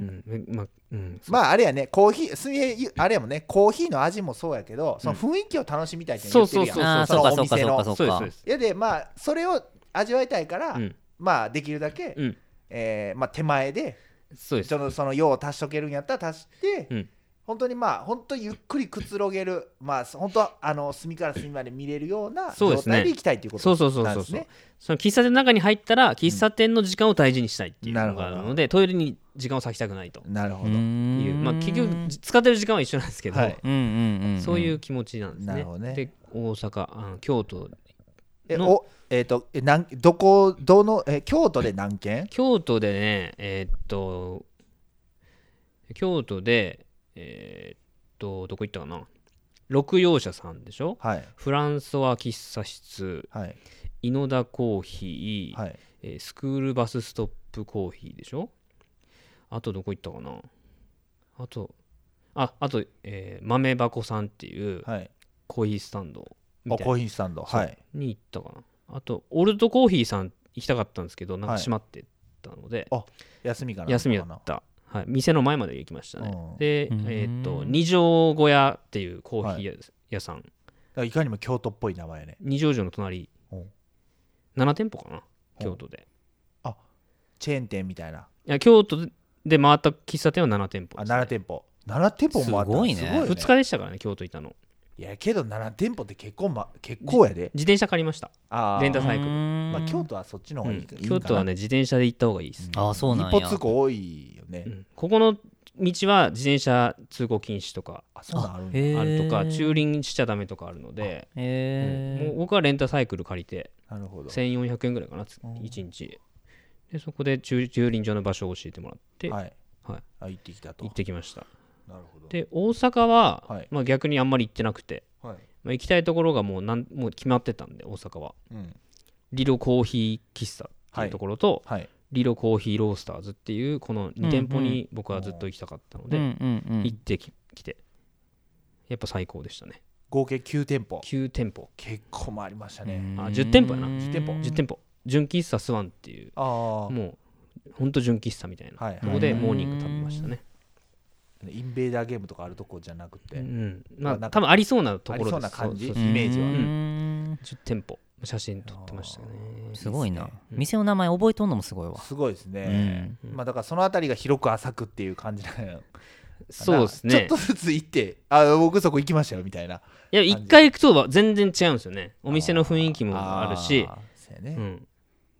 うん。えまあうん。まああれやねコーヒーすみへあれやもんねコーヒーの味もそうやけどその雰囲気を楽しみたいって言ってるやん。そうそうああそのお店の。そうかそうかそうやでまあそれを味わいたいから、うん。まあできるだけ、うん。えーまあ、手前でそのその用を足しとけるんやったら足して、うん本当にまあ本当ゆっくりくつろげるまあ本当あの隅から隅まで見れるようなそうですね。状態で行きたいっていうことそうそうそうそうそう。なんですね。その喫茶店の中に入ったら喫茶店の時間を大事にしたいっていうのがあるなるほのでトイレに時間を割きたくないと。なるほど。いうまあ結局使ってる時間は一緒なんですけど、はい。うんうんうんそういう気持ちなんですね。ね。で大阪あの京都えのおえっ、とえなんどこどのえ京都で何軒？京都でねえーっと京都でえーっとどこ行ったかな？六葉社さんでしょ？はい。フランソワ喫茶室。はい。井野田コーヒー、はい。えースクールバスストップコーヒーでしょ？あとどこ行ったかな？あとああと、えー豆箱さんっていうはい。コーヒースタンドみおたいな。コーヒースタンド。はい。に行ったかな。あとオルトコーヒーさん行きたかったんですけどなんかはい。閉まってたので、休みかな。休みだった、はい、店の前まで行きましたね。うん。でうん。えーっと二条小屋っていうコーヒー屋,、屋さん。だからいかにも京都っぽい名前ね。二条城の隣。うん。7店舗かな京都で。チェーン店みたいな。いや京都で回った喫茶店は7店舗ね、7店舗。7店舗もあったすごいね。す2日でしたからね京都いたの。いやけど7店舗って結構ま結構やで。自転車借りました。レンタサイクル。ままあ京都はそっちの方がいい,、うんいいんかな。京都はね自転車で行った方がいいです、ああそうなんや。一歩通行多いよね。うんここの道は自転車通行禁止とかあそうなんあるとか駐輪しちゃダメとかあるので、うんもへう僕はレンタサイクル借りてなるほど。1400円ぐらいかなうん1日でそこで駐駐輪場の場所を教えてもらってはい。はいあ行ってきたと。行ってきましたなるほど。で大阪は、はいまあ、逆にあんまり行ってなくて、はい。まあ、行きたいところがもうなんもう決まってたんで大阪はうん。リロコーヒー喫茶っていうところと、はい。リロコーヒーロースターズっていうこの2店舗に僕はずっと行きたかったので、行ってききて。やっぱ最高でしたね。合計9店舗。9店舗。結構回りましたね。あ10店舗やな。10店舗。10店舗。純喫茶スワンっていうああ。もうほんと純喫茶みたいな。はいとこでモーニング食べましたね。インベーダーゲームとかあるとこじゃなくて。うんまあ多分ありそうなところです。そうな感じ。イメージは。ううん。ん10店舗写真撮ってましたね。すごいな。店の名前覚えとんのもすごいわ。すごいですね。うん。まあだからそのあたりが広く浅くっていう感じなのよ。*laughs* そうですね。ちょっとずつ行って、あ、僕そこ行きましたよみたいな。いや一回行くとは全然違うんですよね。お店の雰囲気もあるし。うやね。うん。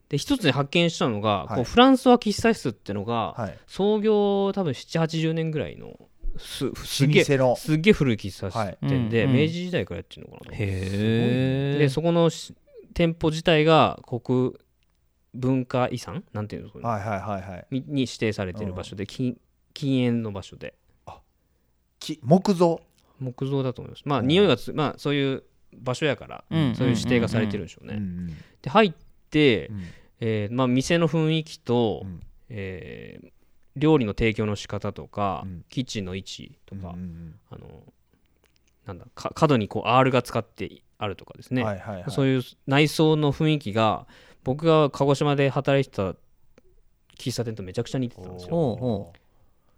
で一つに発見したのが、はい。こうフランスは喫茶室ってのが、はい。創業多分780年ぐらいのすすげえ。すっげえ古い喫茶店で、はい。うん。うん。明治時代からやってるのかなへえでそこのし店舗自体が国文化遺産？なんていうの、はいはいはいはい。にに指定されてる場所で禁禁煙の場所で。き木造？木造だと思います。まあうん匂いがつまあそういう場所やから、うん。そういう指定がされてるんでしょうね、うんで入って、うん。えーまあ、店の雰囲気と、うん。えー料理の提供の仕方とか、うん。キッチンの位置とか、あのなんだか角にこう R が使ってあるとかですうんね、はいはいはい。そういう内装の雰囲気が僕が鹿児島で働いてた喫茶店とめちゃくちゃ似てたんですよ。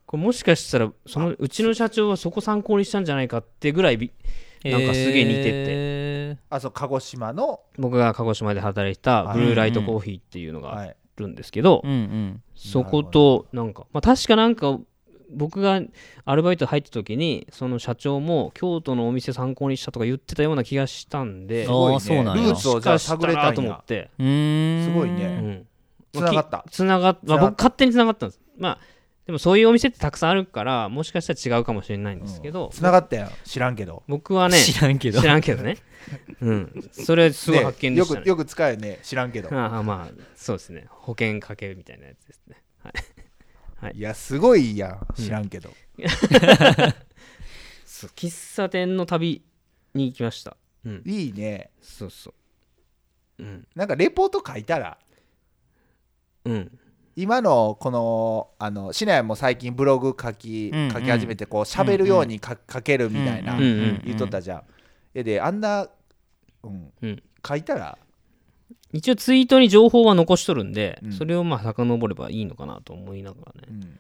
これもしかしたらそのうちの社長はそこ参考にしたんじゃないかってぐらいびなんかすげえ似てて。てあそう鹿児島の？僕が鹿児島で働いてたはい。ブルーライトコーヒーっていうのがあはいるんですけど、うんうん。そことなんか、まあ、確かなんか僕がアルバイト入った時にその社長も京都のお店参考にしたとか言ってたような気がしたんであーそうなんや。ルーツをじゃあ探れたと思って、すごいね。うん。つながった。つながっ、まあ、僕勝手につながったんです。まあでもそういうお店ってたくさんあるからもしかしたら違うかもしれないんですけど、つながったよ。知らんけど。僕はね知らんけど。知らんけどね。うん。それすごい発見でしたね。よくよく使うよね。知らんけど。ああまあそうですね。保険かけるみたいなやつですね。いやすごいやん。知らんけど。*laughs* そう喫茶店の旅に行きました。うん。いいね。そうそう。うん。なんかレポート書いたら。うん。今のこのあの市内も最近ブログ書きうんうん。書き始めてこう喋るように書書けるみたいなうんうんうん。言っとったじゃん。えであんなうん。うん。書いたら一応ツイートに情報は残しとるんで、うん。それをまあ遡ればいいのかなと思いながらね。うん。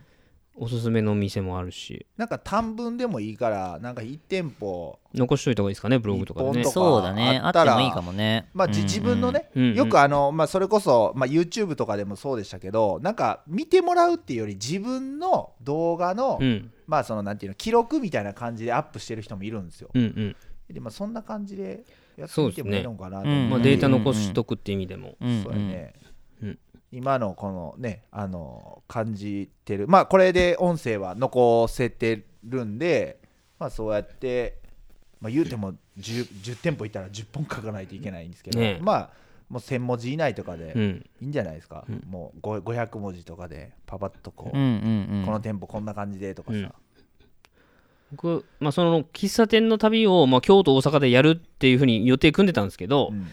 おすすめの店もあるし。なんか短文でもいいからなんか1店舗残しといた方がいいですかねブログとかでねそうだね。ああってたらいいかもね。まあ、自分のね、うんうん。よくあの、まあ、それこそ、まあ、YouTube とかでもそうでしたけどなんか見てもらうっていうより自分の動画の、うん。まあそのなんていうの記録みたいな感じでアップしてる人もいるんですよ。うんうん。で、まあ、そんな感じでやってそうですね。みてもいいのかなとうん思うまあ、データ残しとくって意味でも、うん。そうやね、うん。今のこのねあの感じてる。まあこれで音声は残せてるんでまあそうやって、まあ、言うても 10, 10店舗いたら10本書かないといけないんですけど、ねえ。まあもう1000文字以内とかでうん。いいんじゃないですか、うん。もうご500文字とかでパパッとこう、うんうんうん。この店舗こんな感じでとかさ、うん僕、まあ、その喫茶店の旅を、まあ、京都大阪でやるっていうふうに予定組んでたんですけど、うん。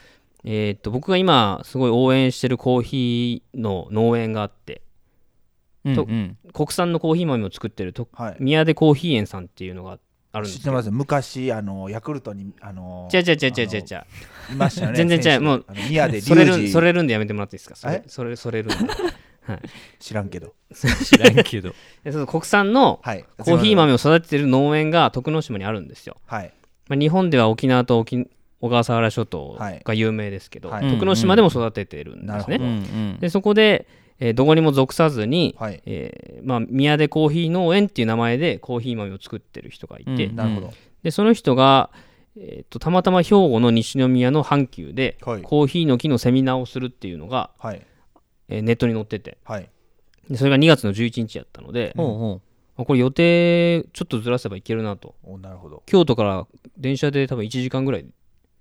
えーっと僕が今すごい応援してるコーヒーの農園があってとうんうん。国産のコーヒー豆を作ってるとはい。宮出コーヒー園さんっていうのがあるんですよ知ってます？昔あのヤクルトにあのじゃじゃじゃじゃじゃじゃいましたよね全然違う。もう宮出それるそれるんでやめてもらっていいですか？それえ？それそれるんで知らんけど。知らんけど。*laughs* でその国産のはい。コーヒー豆を育ててる農園が徳之島にあるんですよ、はい。まあ、日本では沖縄と沖小笠原諸島が有名ですけど、はい。徳之島でも育ててるんですね、うん。うん。でそこで、えーどこにも属さずに、はい。えーまあ、宮出コーヒー農園っていう名前でコーヒー豆を作ってる人がいて、うん。なるほど。でその人が、えーとたまたま兵庫の西宮の阪急で、はい。コーヒーの木のセミナーをするっていうのが、はいえーネットに載ってて。はい。でそれが2月の11日やったので、ほうほあこれ予定ちょっとずらせばいけるなと。おなるほど。京都から電車で多分1時間ぐらい、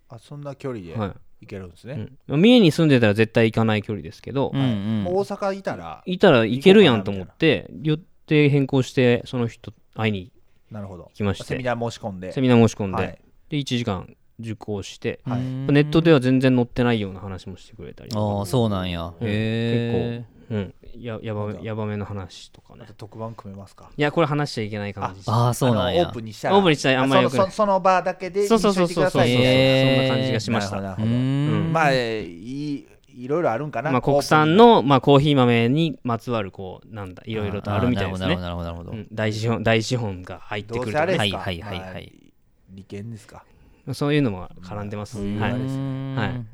あそんな距離ではい。行けるんですね、うん。まあ三重に住んでたら絶対行かない距離ですけど、ううん。うん大阪いたらいたらいけるやんと思って予定変更してその人会いになるほど行きまして。セミナー申し込んで。セミナー申し込んで、はい。で1時間受講して、はい。うん。ネットでは全然載ってないような話もしてくれたりああそうなんや。うん。へえうん、ややばめやばめの話とかね。特番組めますか？いやこれ話しちゃいけない感じ。ああそうなんや。オープンにしたら。オープンにしたらあんまりよくない。そのそその場だけでそうそうそうそう。そうそんな感じがしました。なるほどうなるほど。ん。まあえーいいいろいろあるんかなまあ、国産の、まあ、コーヒー豆にまつわるこうなんだいろいろとあるみたいですね。なるほどなるほど大資本大資本が入ってくると。かねせあれですか？はいはいはいはい。利権ですか？そういうのも絡んでます、うん。は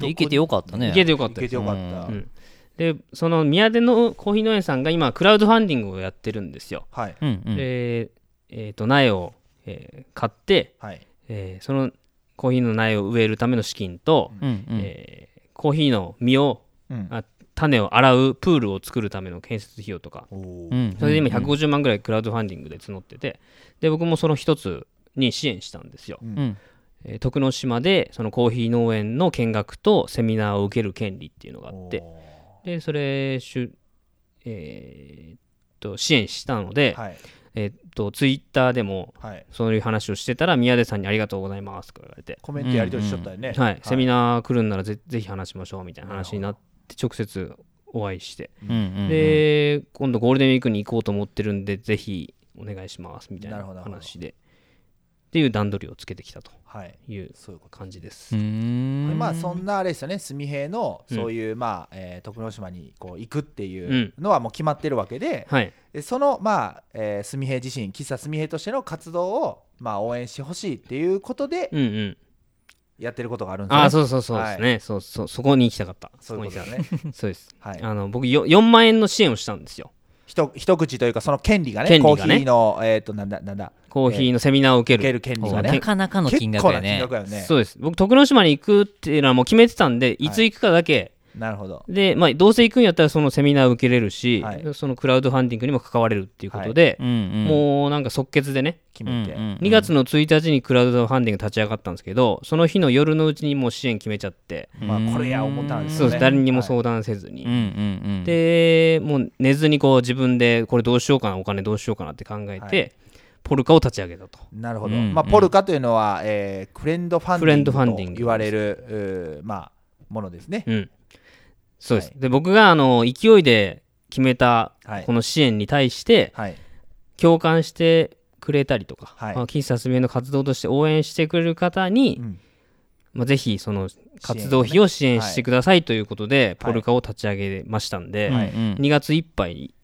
い。行けてよかったね。いけてよかった。ですてよかった。うん。でその宮出のコーヒー農園さんが今クラウドファンディングをやってるんですよ、はい。うんうん。で、えー、と苗を、えー買って、はい。えーそのコーヒーの苗を植えるための資金と、うんうん。えーコーヒーの実をうん。あ種を洗うプールを作るための建設費用とか。おー。うんそれで今150万ぐらいクラウドファンディングで募っててで僕もその一つに支援したんですよ、うん。えー徳之島でそのコーヒー農園の見学とセミナーを受ける権利っていうのがあっておでそれしゅ、えーっと支援したので、ーはい。えーっとツイッターでもはい。そういう話をしてたら宮出さんにありがとうございますとか言われて、コメントやり取りしとったよね。はい。セミナナー来るんならぜぜひ話しましょうみたいな話になって直接お会いして、うんうんうんで今度ゴールデンウィークに行こうと思ってるんでぜひお願いしますみたいな話で。っていう段取りをつけてきたとはい。いうそういう感じです、まあそんなあれですよね。純平のうん。そういう、まあ、えー徳之島にこう行くっていうのはもう決まってるわけで、はい。でそのまあ、えー、純平自身喫茶純平としての活動をまあ応援してほしいっていうことでうんうん。やってることがあるんですよね。ああそうそうそうですね、そうそうそこに行きたかった。そういうことだこに行きたかっね。た。*laughs* そうです。はい。あの僕よ4万円の支援をしたんですよひと一口というかその権利がね権利がね。コーヒーのえっ、となんだなんだ。コーヒーのセミナーを受ける、受ける権利がなね。かなかの金結構な金額やねね。そうです。僕徳之島に行くっていうのはもう決めてたんでいつ行くかだけ、なるほど。で、まあ、どうせ行くんやったらそのセミナー受けれるし、はい。そのクラウドファンディングにも関われるっていうことで、うんうんもうなんか即決でね、決めて。うんうん2月の1日にクラウドファンディング立ち上がったんですけどその日の夜のうちにもう支援決めちゃって、まあこれや思ったんですよね。そうです。誰にもはい。相談せずに、うんうんうん。でもう寝ずにこう自分でこれどうしようかなお金どうしようかなって考えて、はい。ポルカを立ち上げたと。なるほど、うん。まあ、ポルカというのは、えーフレンドファンディングフレンドファンディングと言われる、まあ、ものですね。うんそうです、はい。で僕があの勢いで決めたはい。この支援に対してはい、共感してくれたりとか、はい。まあ、喫茶すみれの活動として応援してくれる方に、うん。まあ、ぜひその活動費を支援してくださいということで、ポルカを立ち上げましたんで、はいうんうん。2月いっぱい、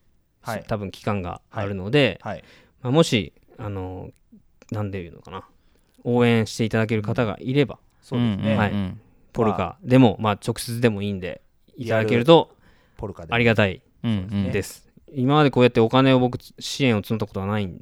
はい。多分期間があるので、はい、まあ、もしあのなんでいうのかな応援していただける方がいれば、そうですね、はい。うんポルカでも、まあ、直接でもいいんでいただけるとポルカで。ありがたい。うんうんね。です、今までこうやってお金を僕支援を募ったことはないん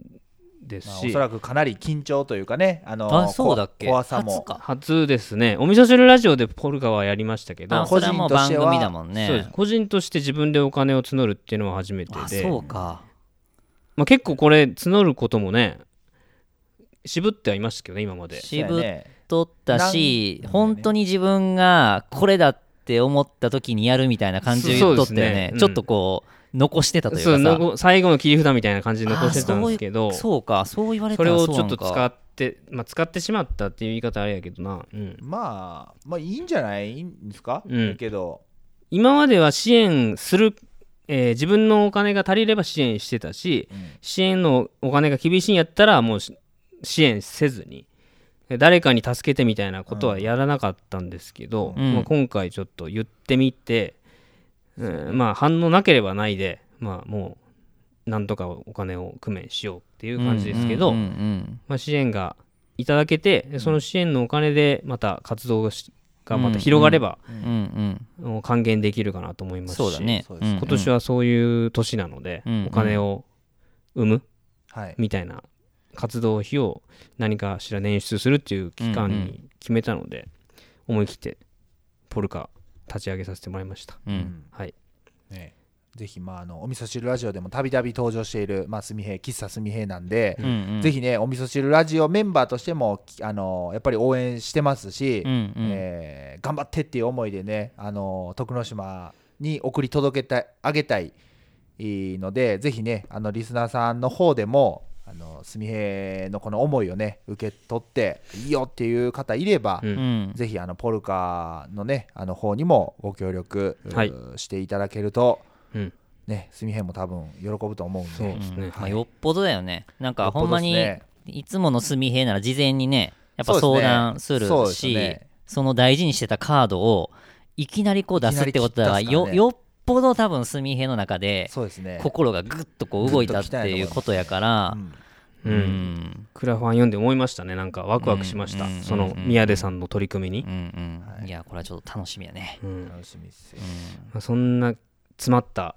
ですまあ、し、おそらくかなり緊張というかね、あのあそうだっけ？こ怖さも。初か。初ですね。お味噌汁ラジオでポルカはやりましたけど。あそれはもう番組だもんね。個人として自分でお金を募るっていうのは初めてあでそうか。まあ、結構これ募ることもね渋ってはいましたけどね今まで。渋っとったしなん本当に自分がこれだって思った時にやるみたいな感じで言っとったよそうですね。うん。ねちょっとこう残してたというか最後の切り札みたいな感じで残してたんですけどそうか。そう言われたそれをらそうなんか。ちょっと使って、まあ、使ってしまったっていう言い方あれやけどな、うん、まあ、まあいいんじゃない？んですか、うん。だけど、今までは支援する、えー自分のお金が足りれば支援してたしうん。支援のお金が厳しいんやったらもうし支援せずに誰かに助けてみたいなことはやらなかったんですけど、うん。まあ、今回ちょっと言ってみて、うんまあ反応なければないで、まあ、もうなんとかお金を工面しようっていう感じですけど、うんうんまあ、支援がいただけてでその支援のお金でまた活動がまた広がれば、うん。うん還元できるかなと思いますしそうだね。今年はそういう年なので、うん。お金を生むはい、みたいな活動費を何かしら捻出するっていう期間に決めたので、思い切ってポルカ立ち上げさせてもらいました、ううん。んはい。ね、ぜひ、まあ、あのお味噌汁ラジオでもたびたび登場している、まあ、すみへい喫茶すみへいなんで、うんうん。ぜひねお味噌汁ラジオメンバーとしてもきあのやっぱり応援してますし、うんうん。えー頑張ってっていう思いでねあの徳之島に送り届けたあげたいのでぜひねあのリスナーさんの方でもあのすみへいのこの思いをね受け取っていいよっていう方いれば、うん。うん。ぜひあのポルカのねあの方にもご協力、はい。していただけるとうん。ねすみへいも多分喜ぶと思うんで。そうですね。うん。まあよっぽどだよね。なんかほんまにねいつもの住平なら事前にねやっぱ相談するそうですしね。その大事にしてたカードをいきなりこう出すってことはいよね。よっぽど多分住平の中でそうですね心がぐっとこう動いたっていうことやからうんうんうんクラファン読んで思いましたねなんかワクワクしました、うんその宮出さんの取り組みにう、んうんはいいやこれはちょっと楽しみやねうん楽しみですよまあ、そんな詰まった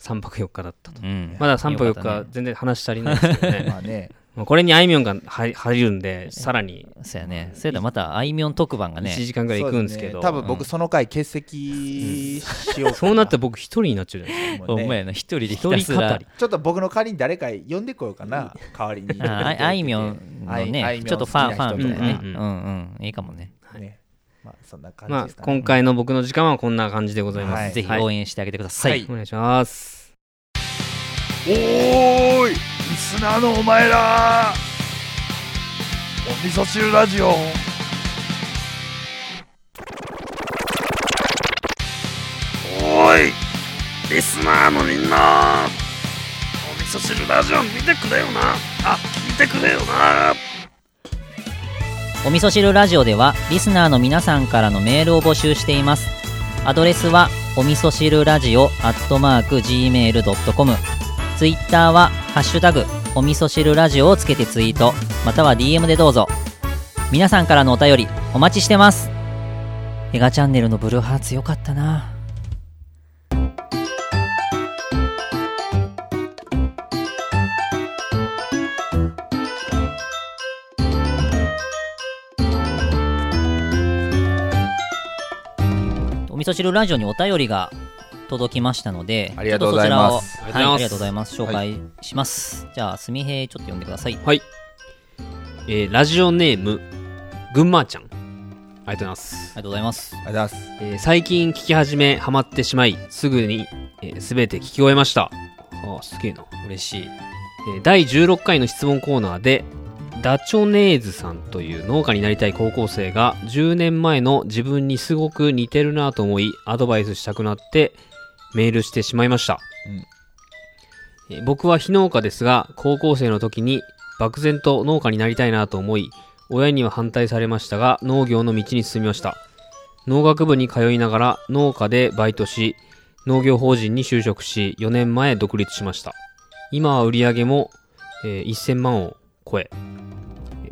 3泊4日だったと、うんまだ3泊4日全然話足りないですけどねまあねこれにあいみょんが入入るんでさらに。そうやね。それでまたあいみょん特番がね1時間ぐらい行くんですけど。ね。多分僕その回欠席しようかな。そうなったら僕一人になっちゃうじゃないですか。もうね。ほんまやな。一人でひ一人語り。ちょっと僕の代わりに誰か呼んでこようかな代わりに。あいみょんのね。ちょっとファンファンみたいなね。ううんんうん。いいかもね。ね。まあそんな感じまあですかね。今回の僕の時間はこんな感じでございます、はい。ぜひはい応援してあげてください。お願いします。おーい。リスナーのお前ら。お味噌汁ラジオ。おーい。リスナーのみんな。お味噌汁ラジオ見てくれよな。あ聞いてくれよな。お味噌汁ラジオではリスナーの皆さんからのメールを募集しています。アドレスはお味噌汁ラジオアットマーク Gmail.com ツイッターはハッシュタグお味噌汁ラジオをつけてツイートまたは DM でどうぞ。皆さんからのお便りお待ちしてます。映画チャンネルのブルーハーツよかったな。お味噌汁ラジオにお便りが届きましたので、ありがとうございますはい、あありりがとうございま。す紹介します。じゃあ、すみへいちょっと読んでください。はい、えーラジオネームぐんまーちゃんありがとうございますありがとうございます。ありがとうございますえー最近聞き始めハマってしまいすぐにすべ、えー全て聞き終えましたあーすげえな、嬉しい。えー第16回の質問コーナーでダチョネーズさんという農家になりたい高校生が10年前の自分にすごく似てるなと思いアドバイスしたくなってメールしてしまいました、えー僕は非農家ですが高校生の時に漠然と農家になりたいなと思い親には反対されましたが農業の道に進みました。農学部に通いながら農家でバイトし農業法人に就職し4年前独立しました。今は売り上げも、えー1000万を超ええ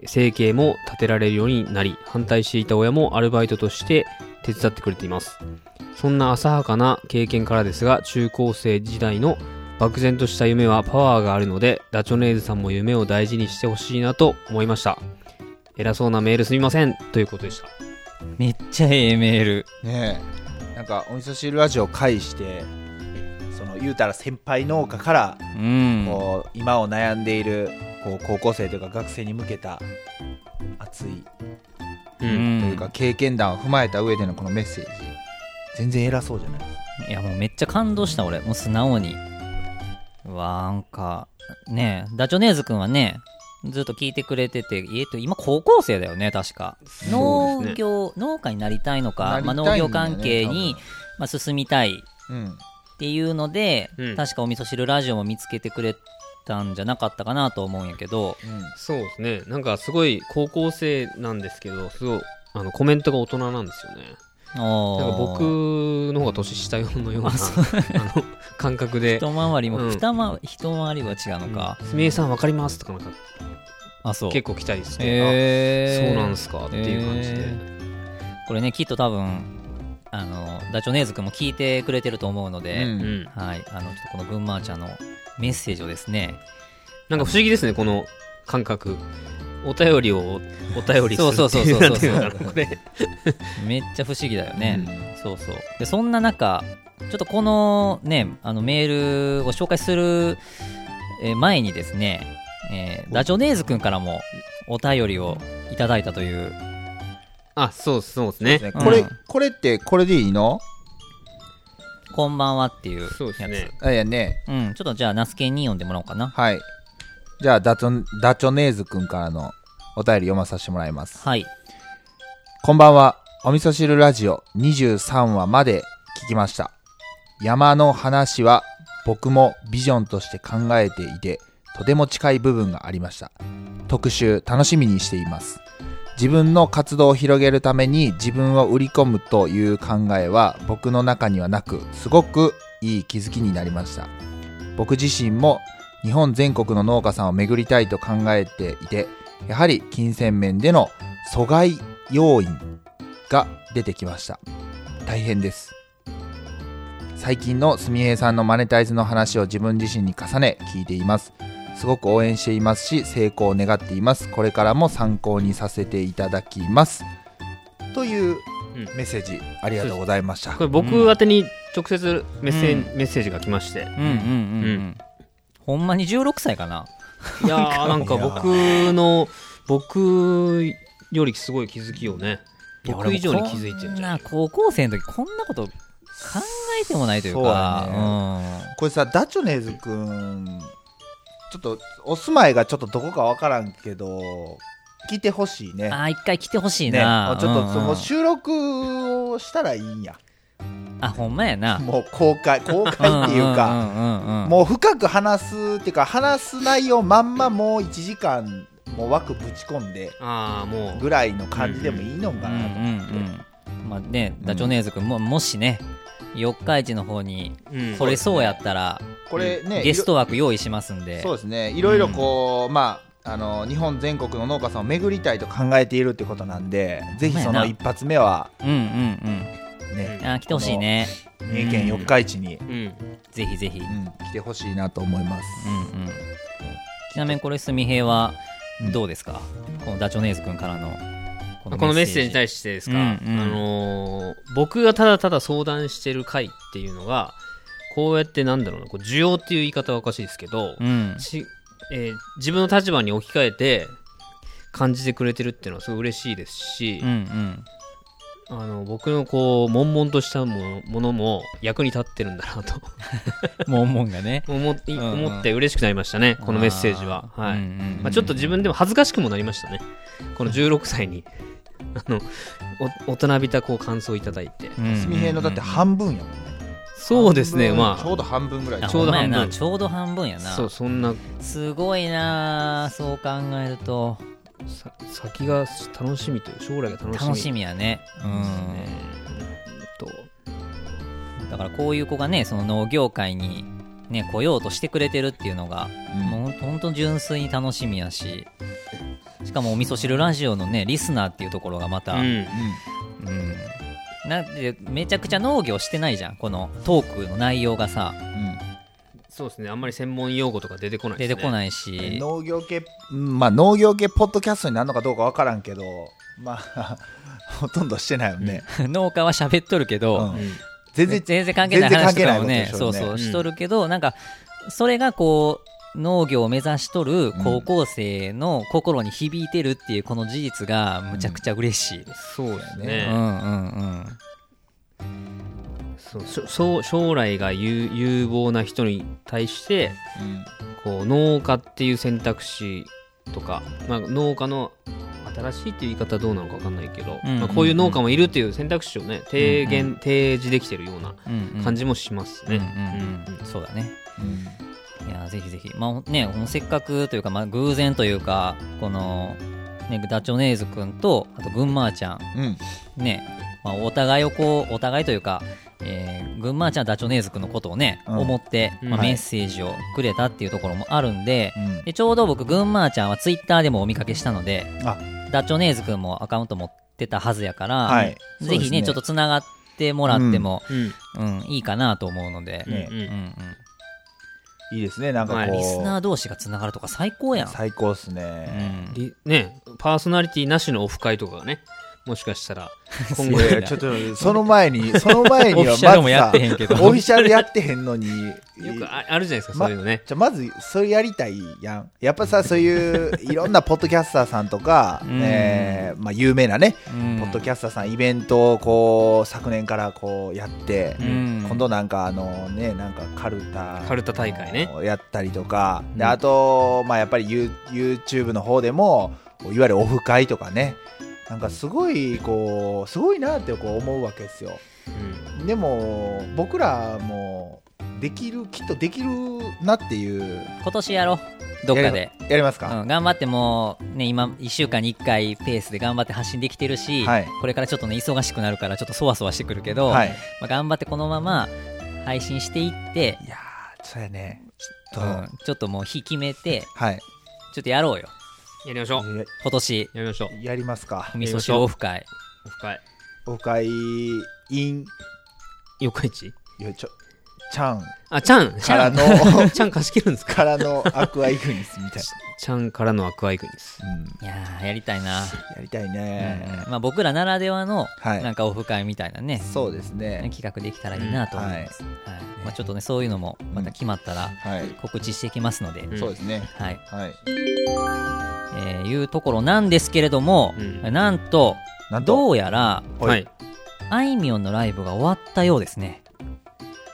ー生計も立てられるようになり反対していた親もアルバイトとして手伝ってくれています。そんな浅はかな経験からですが中高生時代の漠然とした夢はパワーがあるのでダチョネーズさんも夢を大事にしてほしいなと思いました。偉そうなメールすみません。ということでした。めっちゃええメール。ねえ。なんかお味噌汁ラジオを介してその言うたら先輩農家からうん。こう今を悩んでいるこう高校生というか学生に向けた熱いというか経験談を踏まえた上でのこのメッセージ全然偉そうじゃないいや、もうめっちゃ感動した、俺。もう素直に。わなん。か、ねえ、ダチョネーズくん。はね、ずっと聞いてくれてて、えっと、今高校生だよね、確か。農ですね業、農家になりたいのか、まあ、農業関係に、まあ、進みたいっていうので、うん。確かお味噌汁ラジオも見つけてくれたんじゃなかったかなと思うんやけど、うん。うんそうですね。なんかすごい高校生なんですけどすごいあのコメントが大人なんですよね。なんか僕の方が年下のようなあの感覚で。一回りも、うん。二回一回りは違うのか、「すみれさんわかります」とかなんかあそう。結構来たりして、へー。あそうなんすかっていう感じで、へこれねきっと多分あのダチョネーズくんも聞いてくれてると思うので、うん。うん、はい。あのちょっとこの群馬ちゃんのメッセージをですねなんか不思議ですねこの感覚。お便りをお便りするそうそうそうそうそう。これ。*laughs* めっちゃ不思議だよね、そうそう。でそんな中ちょっとこのねあのメールを紹介するえー前にですね、えーダチョネーズくんからもお便りをいただいたという。あそうそうですね。うん。ねこれこれってこれでいいの？こんばんはっていうやつそうですねあいやねうんちょっとじゃあナスケンに読んでもらおうかなはいじゃあダチョダチョネーズくんからのお便り読まさせてもらいますはいこんばんは。お味噌汁ラジオ23話まで聞きました。山の話は僕もビジョンとして考えていて、とても近い部分がありました。特集楽しみにしています。自分の活動を広げるために自分を売り込むという考えは僕の中にはなく、すごくいい気づきになりました。僕自身も日本全国の農家さんを巡りたいと考えていて、やはり金銭面での阻害要因が出てきました。大変です。最近のすみへいさんのマネタイズの話を自分自身に重ね聞いています。すごく応援していますし成功を願っています。これからも参考にさせていただきます。といううん。メッセージありがとうございました。これ僕宛てに直接メッセ,、うん。メッセージが来まして。うんうんうん、うん、ほんまに16歳かな？いやーなんか。僕の僕よりすごい気づきをね僕以上に気づいてるんじゃん。な高校生の時こんなこと考えてもないというそうやかこれさダチョネーズくんちょっとお住まいがちょっとどこかわからんけど聞いてほしいね。うん、あー一回来てほしいね。な、ちょっとその収録をしたらいいんや。あほんまやな。もう公開 *laughs* 公開っていうか、もう深く話すっていうか話す内容まんまもう1時間もう枠ぶち込んでああもう。ぐらいの感じでもいいのかなと思って、うん。まあねダチョウネーズ君ももしね四日市の方にうん。それそうやったらこれねゲスト枠用意しますんで。そうですね。いろいろこう、まああの日本全国の農家さんを巡りたいと考えているってことなんでぜひその一発目はうんうんねうん。あ来てほしいね。三重県四日市に、うん。ぜひぜひ、うん来てほしいなと思います、うんうん、ちなみにこれすみへいはうん。どうですか、このダチョウネーズ君からのここのメッセージ。にし対してですか、うんうん。あのー僕がただただ相談してる回っていうのがこうやってなんだろうなこう需要っていう言い方はおかしいですけど、うん。ちえー自分の立場に置き換えて感じてくれてるっていうのはすごい嬉しいですしうんう、ん。あの僕のこう悶々としたものも役に立ってるんだなと。もんもんがね。思思って嬉しくなりましたね、このメッセージは。はい。うんうんうん。まあ、ちょっと自分でも恥ずかしくもなりましたね、この16歳にあのお大人びたこう感想をいただいて。すみへいのだって半分やもんね。そうですね、まあ。ちょうど半分ぐらい。あちょうど半分。な。ちょうど半分やな。そうそんな。すごいなそう考えると。さ先が楽しみという将来が楽しみ。楽しみやね。うん。ですね。うんと。だからこういう子がねその農業界にね来ようとしてくれてるっていうのが、うん。もうほんと純粋に楽しみやししかもお味噌汁ラジオのねリスナーっていうところがまた、うん。うん。なんでめちゃくちゃ農業してないじゃん。このトークの内容がさ。うん。そうですね。あんまり専門用語とか出てこないね。い出てこないうんし、農業系うんまあ農業系ポッドキャストになるのかどうかわからんけどまあ *laughs* ほとんどしてないよね、*laughs* 農家は喋っとるけど、うん。うん全然全然関係ない話とかもねね。そううそううん。しとるけど、なんかそれがこう農業を目指しとる高校生の心に響いてるっていうこの事実がむちゃくちゃ嬉しい、そうですうん、ね、うんうん。そうそう将来が有有望な人に対してうん。こう農家っていう選択肢とか、まあ、農家の新しいっていう言い方はどうなのか分かんないけど、うんまあ、こういう農家もいるっていう選択肢をね提言、提示できてるようなうんうん。感じもしますね。うんうんうん。そうだね。うん。いやぜひぜひ。まあねせっかくというか、まあ、偶然というかこの、ね、ダチョウネーズくんとあと群馬ちゃん。うん。ね、まあ、お互いをこうお互いというか、えー、群馬ちゃんダチョウネーズくんのことをね、うん。思って、まあ、うんメッセージをくれたっていうところもあるんで,、うん。でちょうど僕群馬ちゃんはツイッターでもお見かけしたのであダチョウネーズくんもアカウント持ってたはずやから、はい。ぜひねちょっとつながってもらっても、うん。うん。いいかなと思うので、ね。うんうんうん。いいですね。なんかこう、はいリスナー同士がつながるとか最高やん、最高っすうね、ん、りねパーソナリティなしのオフ会とかがねもしかしたら。*laughs* 今後ちょっとその前に *laughs* その前にはオフィシャルもまずさやってへんけど。オフィシャルやってへんのによくああるじゃないですかまそういうのね。じゃあまずそれやりたいやん。やっぱさそういう *laughs* いろんなポッドキャスターさんとか、うん。えーまあ、有名なね、うん。ポッドキャスターさんイベントをこう昨年からこうやって、うん。今度なんかあのねなんかカルタカルタ大会ね。やったりとか、でうん。あとまあやっぱりユ YouTube の方でもいわゆるオフ会とかねなんかすごいこうすごいなってこう思うわけですよ。うん。でも僕らもできるきっとできるなっていう。今年やろう。どっかで。やりますか、うん、頑張ってもうね今1週間に1回ペースで頑張って発信できてるし、はい。これからちょっとね忙しくなるからちょっとそわそわしてくるけど、はい。まあ、頑張ってこのまま配信していって、いやーそうやね。ちょっと、うん、ちょっともう日決めてはい。ちょっとやろうよやりましょう。や今年。やりましょう。やりますか。お味噌汁オフ会。オフ会。オフ会イン。四日市？いやちょちゃんあ、ちゃんからの。ちゃん貸し切るんですか？からのアクアイグニスみたいちゃんからのアクアイグニス。な、うん、いやーやりたいな、やりたいね、まあ、僕らならではのはい。なんかオフ会みたいなね、そうですね。企画できたらいいなと思います、はい。まあ、ちょっとねそういうのもまた決まったらはい、告知していきますので、うん。そうですね。はい。はい。えーいうところなんですけれども、うん。なんとなんと。どうやらはい。あいみょんのライブが終わったようですね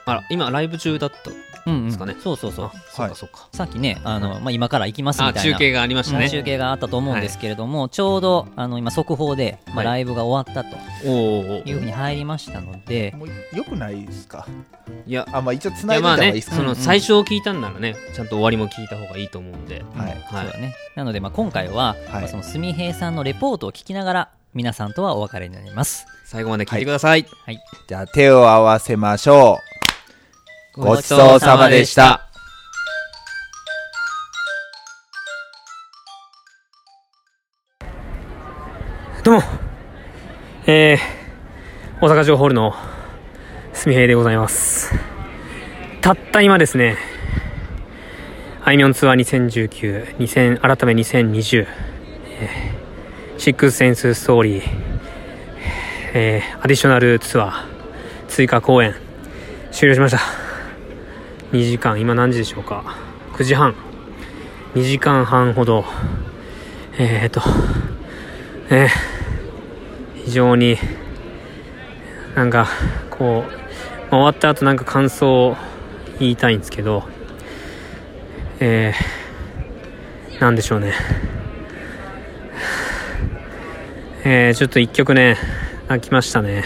あら、今ライブ中だった。うんうんですかね。そうそうそう。あそうかそうか。さっきねあの、まあ、今から行きますみあたいな。中継がありましたね。中継があったと思うんですけれども、ちょうどあの今速報で、まあ、はい。ライブが終わったというふうに入りましたので、もうよくないですか？いや。あまあ一応ついないでやまあねいた方がいい。ですか、そうんうん。の最初を聞いたんならねちゃんと終わりも聞いた方がいいと思うんで。はい。はい。そうだね。なので、まあ、今回は、まあそのすみへいさんのレポートを聞きながら皆さんとはお別れになります。最後まで聞いてください。じゃあ手を合わせましょうごちそうさまでしたどうも、えー、大阪城ホールのすみへいでございます。たった今ですね、あいみょんツアー2019、2000改め2020、シックスセンスストーリー、えー、アディショナルツアー、追加公演、終了しました。2時間、今何時でしょうか？9時半。2時間半ほど、えーと、ね、非常になんかこう、終わった後なんか感想を言いたいんですけど、えー、なんでしょうね。えー、ちょっと一曲ね、泣きましたね。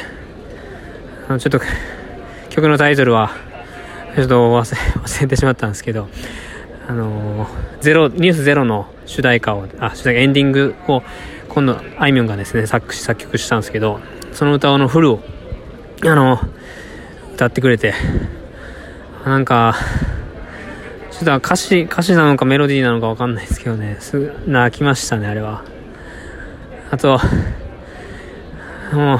ちょっと曲のタイトルは、ちょっと忘れてしまったんですけど、あのゼロ、ニュースゼロの主題歌を、あ、主題歌、エンディングを、今度、あいみょんがですね、作詞、作曲したんですけど、その歌のフルを、あの、歌ってくれて、なんか、ちょっと歌詞、歌詞なのかメロディーなのかわかんないですけどね、す泣きましたね、あれは。あと、もう、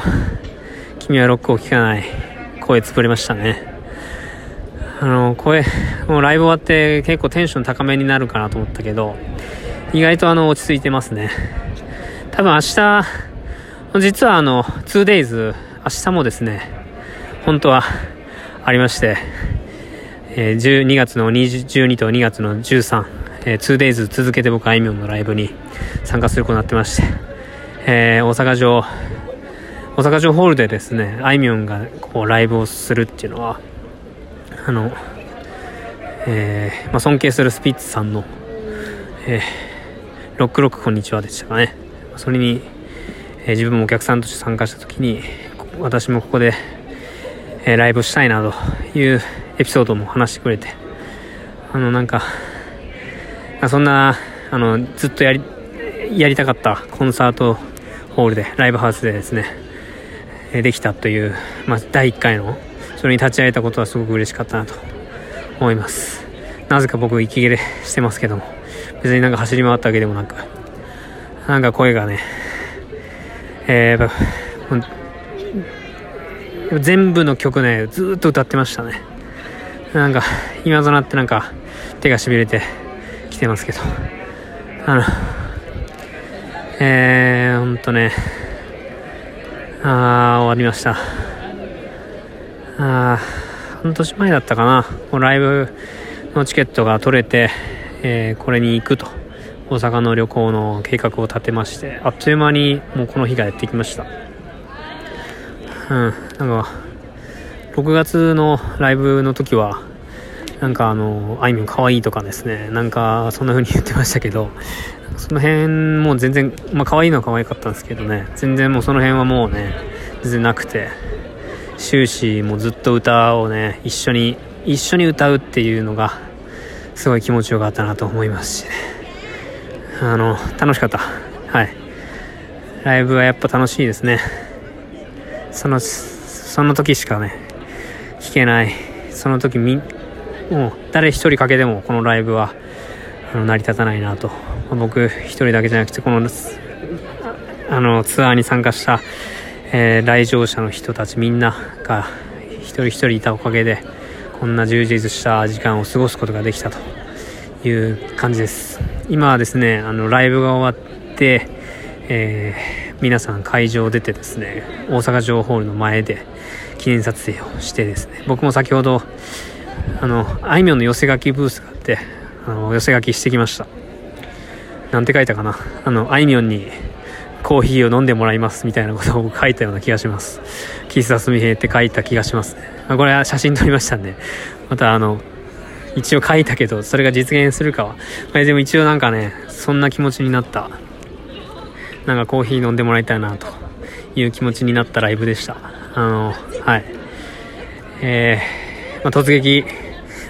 君はロックを聴かない、声潰れましたね。あの、声、もうライブ終わって結構テンション高めになるかなと思ったけど、意外とあの、落ち着いてますね。多分明日、実はあの、2days、明日もですね、本当はありまして、えー、12月の20 12と2月の13、えー、2days 続けて僕、あいみょんのライブに参加することになってまして、えー大阪城、大阪城ホールでですね、あいみょんがこうライブをするっていうのは、あの、えーまあ、尊敬するスピッツさんの、えーロックロックこんにちはでしたかね。それに、えー自分もお客さんとして参加した時に、私もここで、えーライブしたいなというエピソードも話してくれて、あの、なんか、あそんな、あの、ずっとやり、やりたかったコンサートホールで、ライブハウスでですね、できたという、まあ、第1回の、それに立ち会えたことはすごく嬉しかったなと思います。なぜか僕、息切れしてますけども、別になんか走り回ったわけでもなく、なんか声がね、えーやっぱ全部の曲ね、ずっと歌ってましたね。なんか、今となってなんか、手がしびれてきてますけど、あの、えー、ほんとね、あー、終わりました。あ、半年前だったかな、このライブのチケットが取れて、えーこれに行くと、大阪の旅行の計画を立てまして、あっという間にもうこの日がやってきました。うん、なんか、6月のライブの時は、なんかあの、あいみょん可愛いとかですね、なんかそんな風に言ってましたけど、その辺も全然、まあ可愛いのは可愛かったんですけどね、全然もうその辺はもうね、全然なくて、終始もずっと歌をね、一緒に、一緒に歌うっていうのが、すごい気持ちよかったなと思いますしね。あの、楽しかった。はい。ライブはやっぱ楽しいですね。その、その時しかね、聞けない。その時み、もう誰一人かけてもこのライブはあの成り立たないなと。僕一人だけじゃなくて、この、あの、ツアーに参加した、えー来場者の人たちみんなが一人一人いたおかげで、こんな充実した時間を過ごすことができたという感じです。今はですね、あの、ライブが終わって、えー皆さん会場を出てですね、大阪城ホールの前で記念撮影をしてですね、僕も先ほど、あの、あいみょんの寄せ書きブースがあって、あの、寄せ書きしてきました。なんて書いたかな？あの、あいみょんにコーヒーを飲んでもらいますみたいなことを書いたような気がします。喫茶すみへって書いた気がしますね。これは写真撮りましたんで、またあの、一応書いたけど、それが実現するかは。まあ、でも一応なんかね、そんな気持ちになった。なんかコーヒー飲んでもらいたいなという気持ちになったライブでした。あの、はい。えー、まあ、突撃、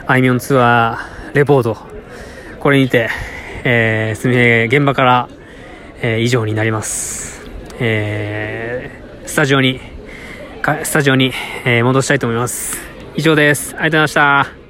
あいみょんツアーレポート。これにて、えー、すみへ現場から、えー、以上になります。えー、スタジオに、スタジオに、えー戻したいと思います。以上です。ありがとうございました。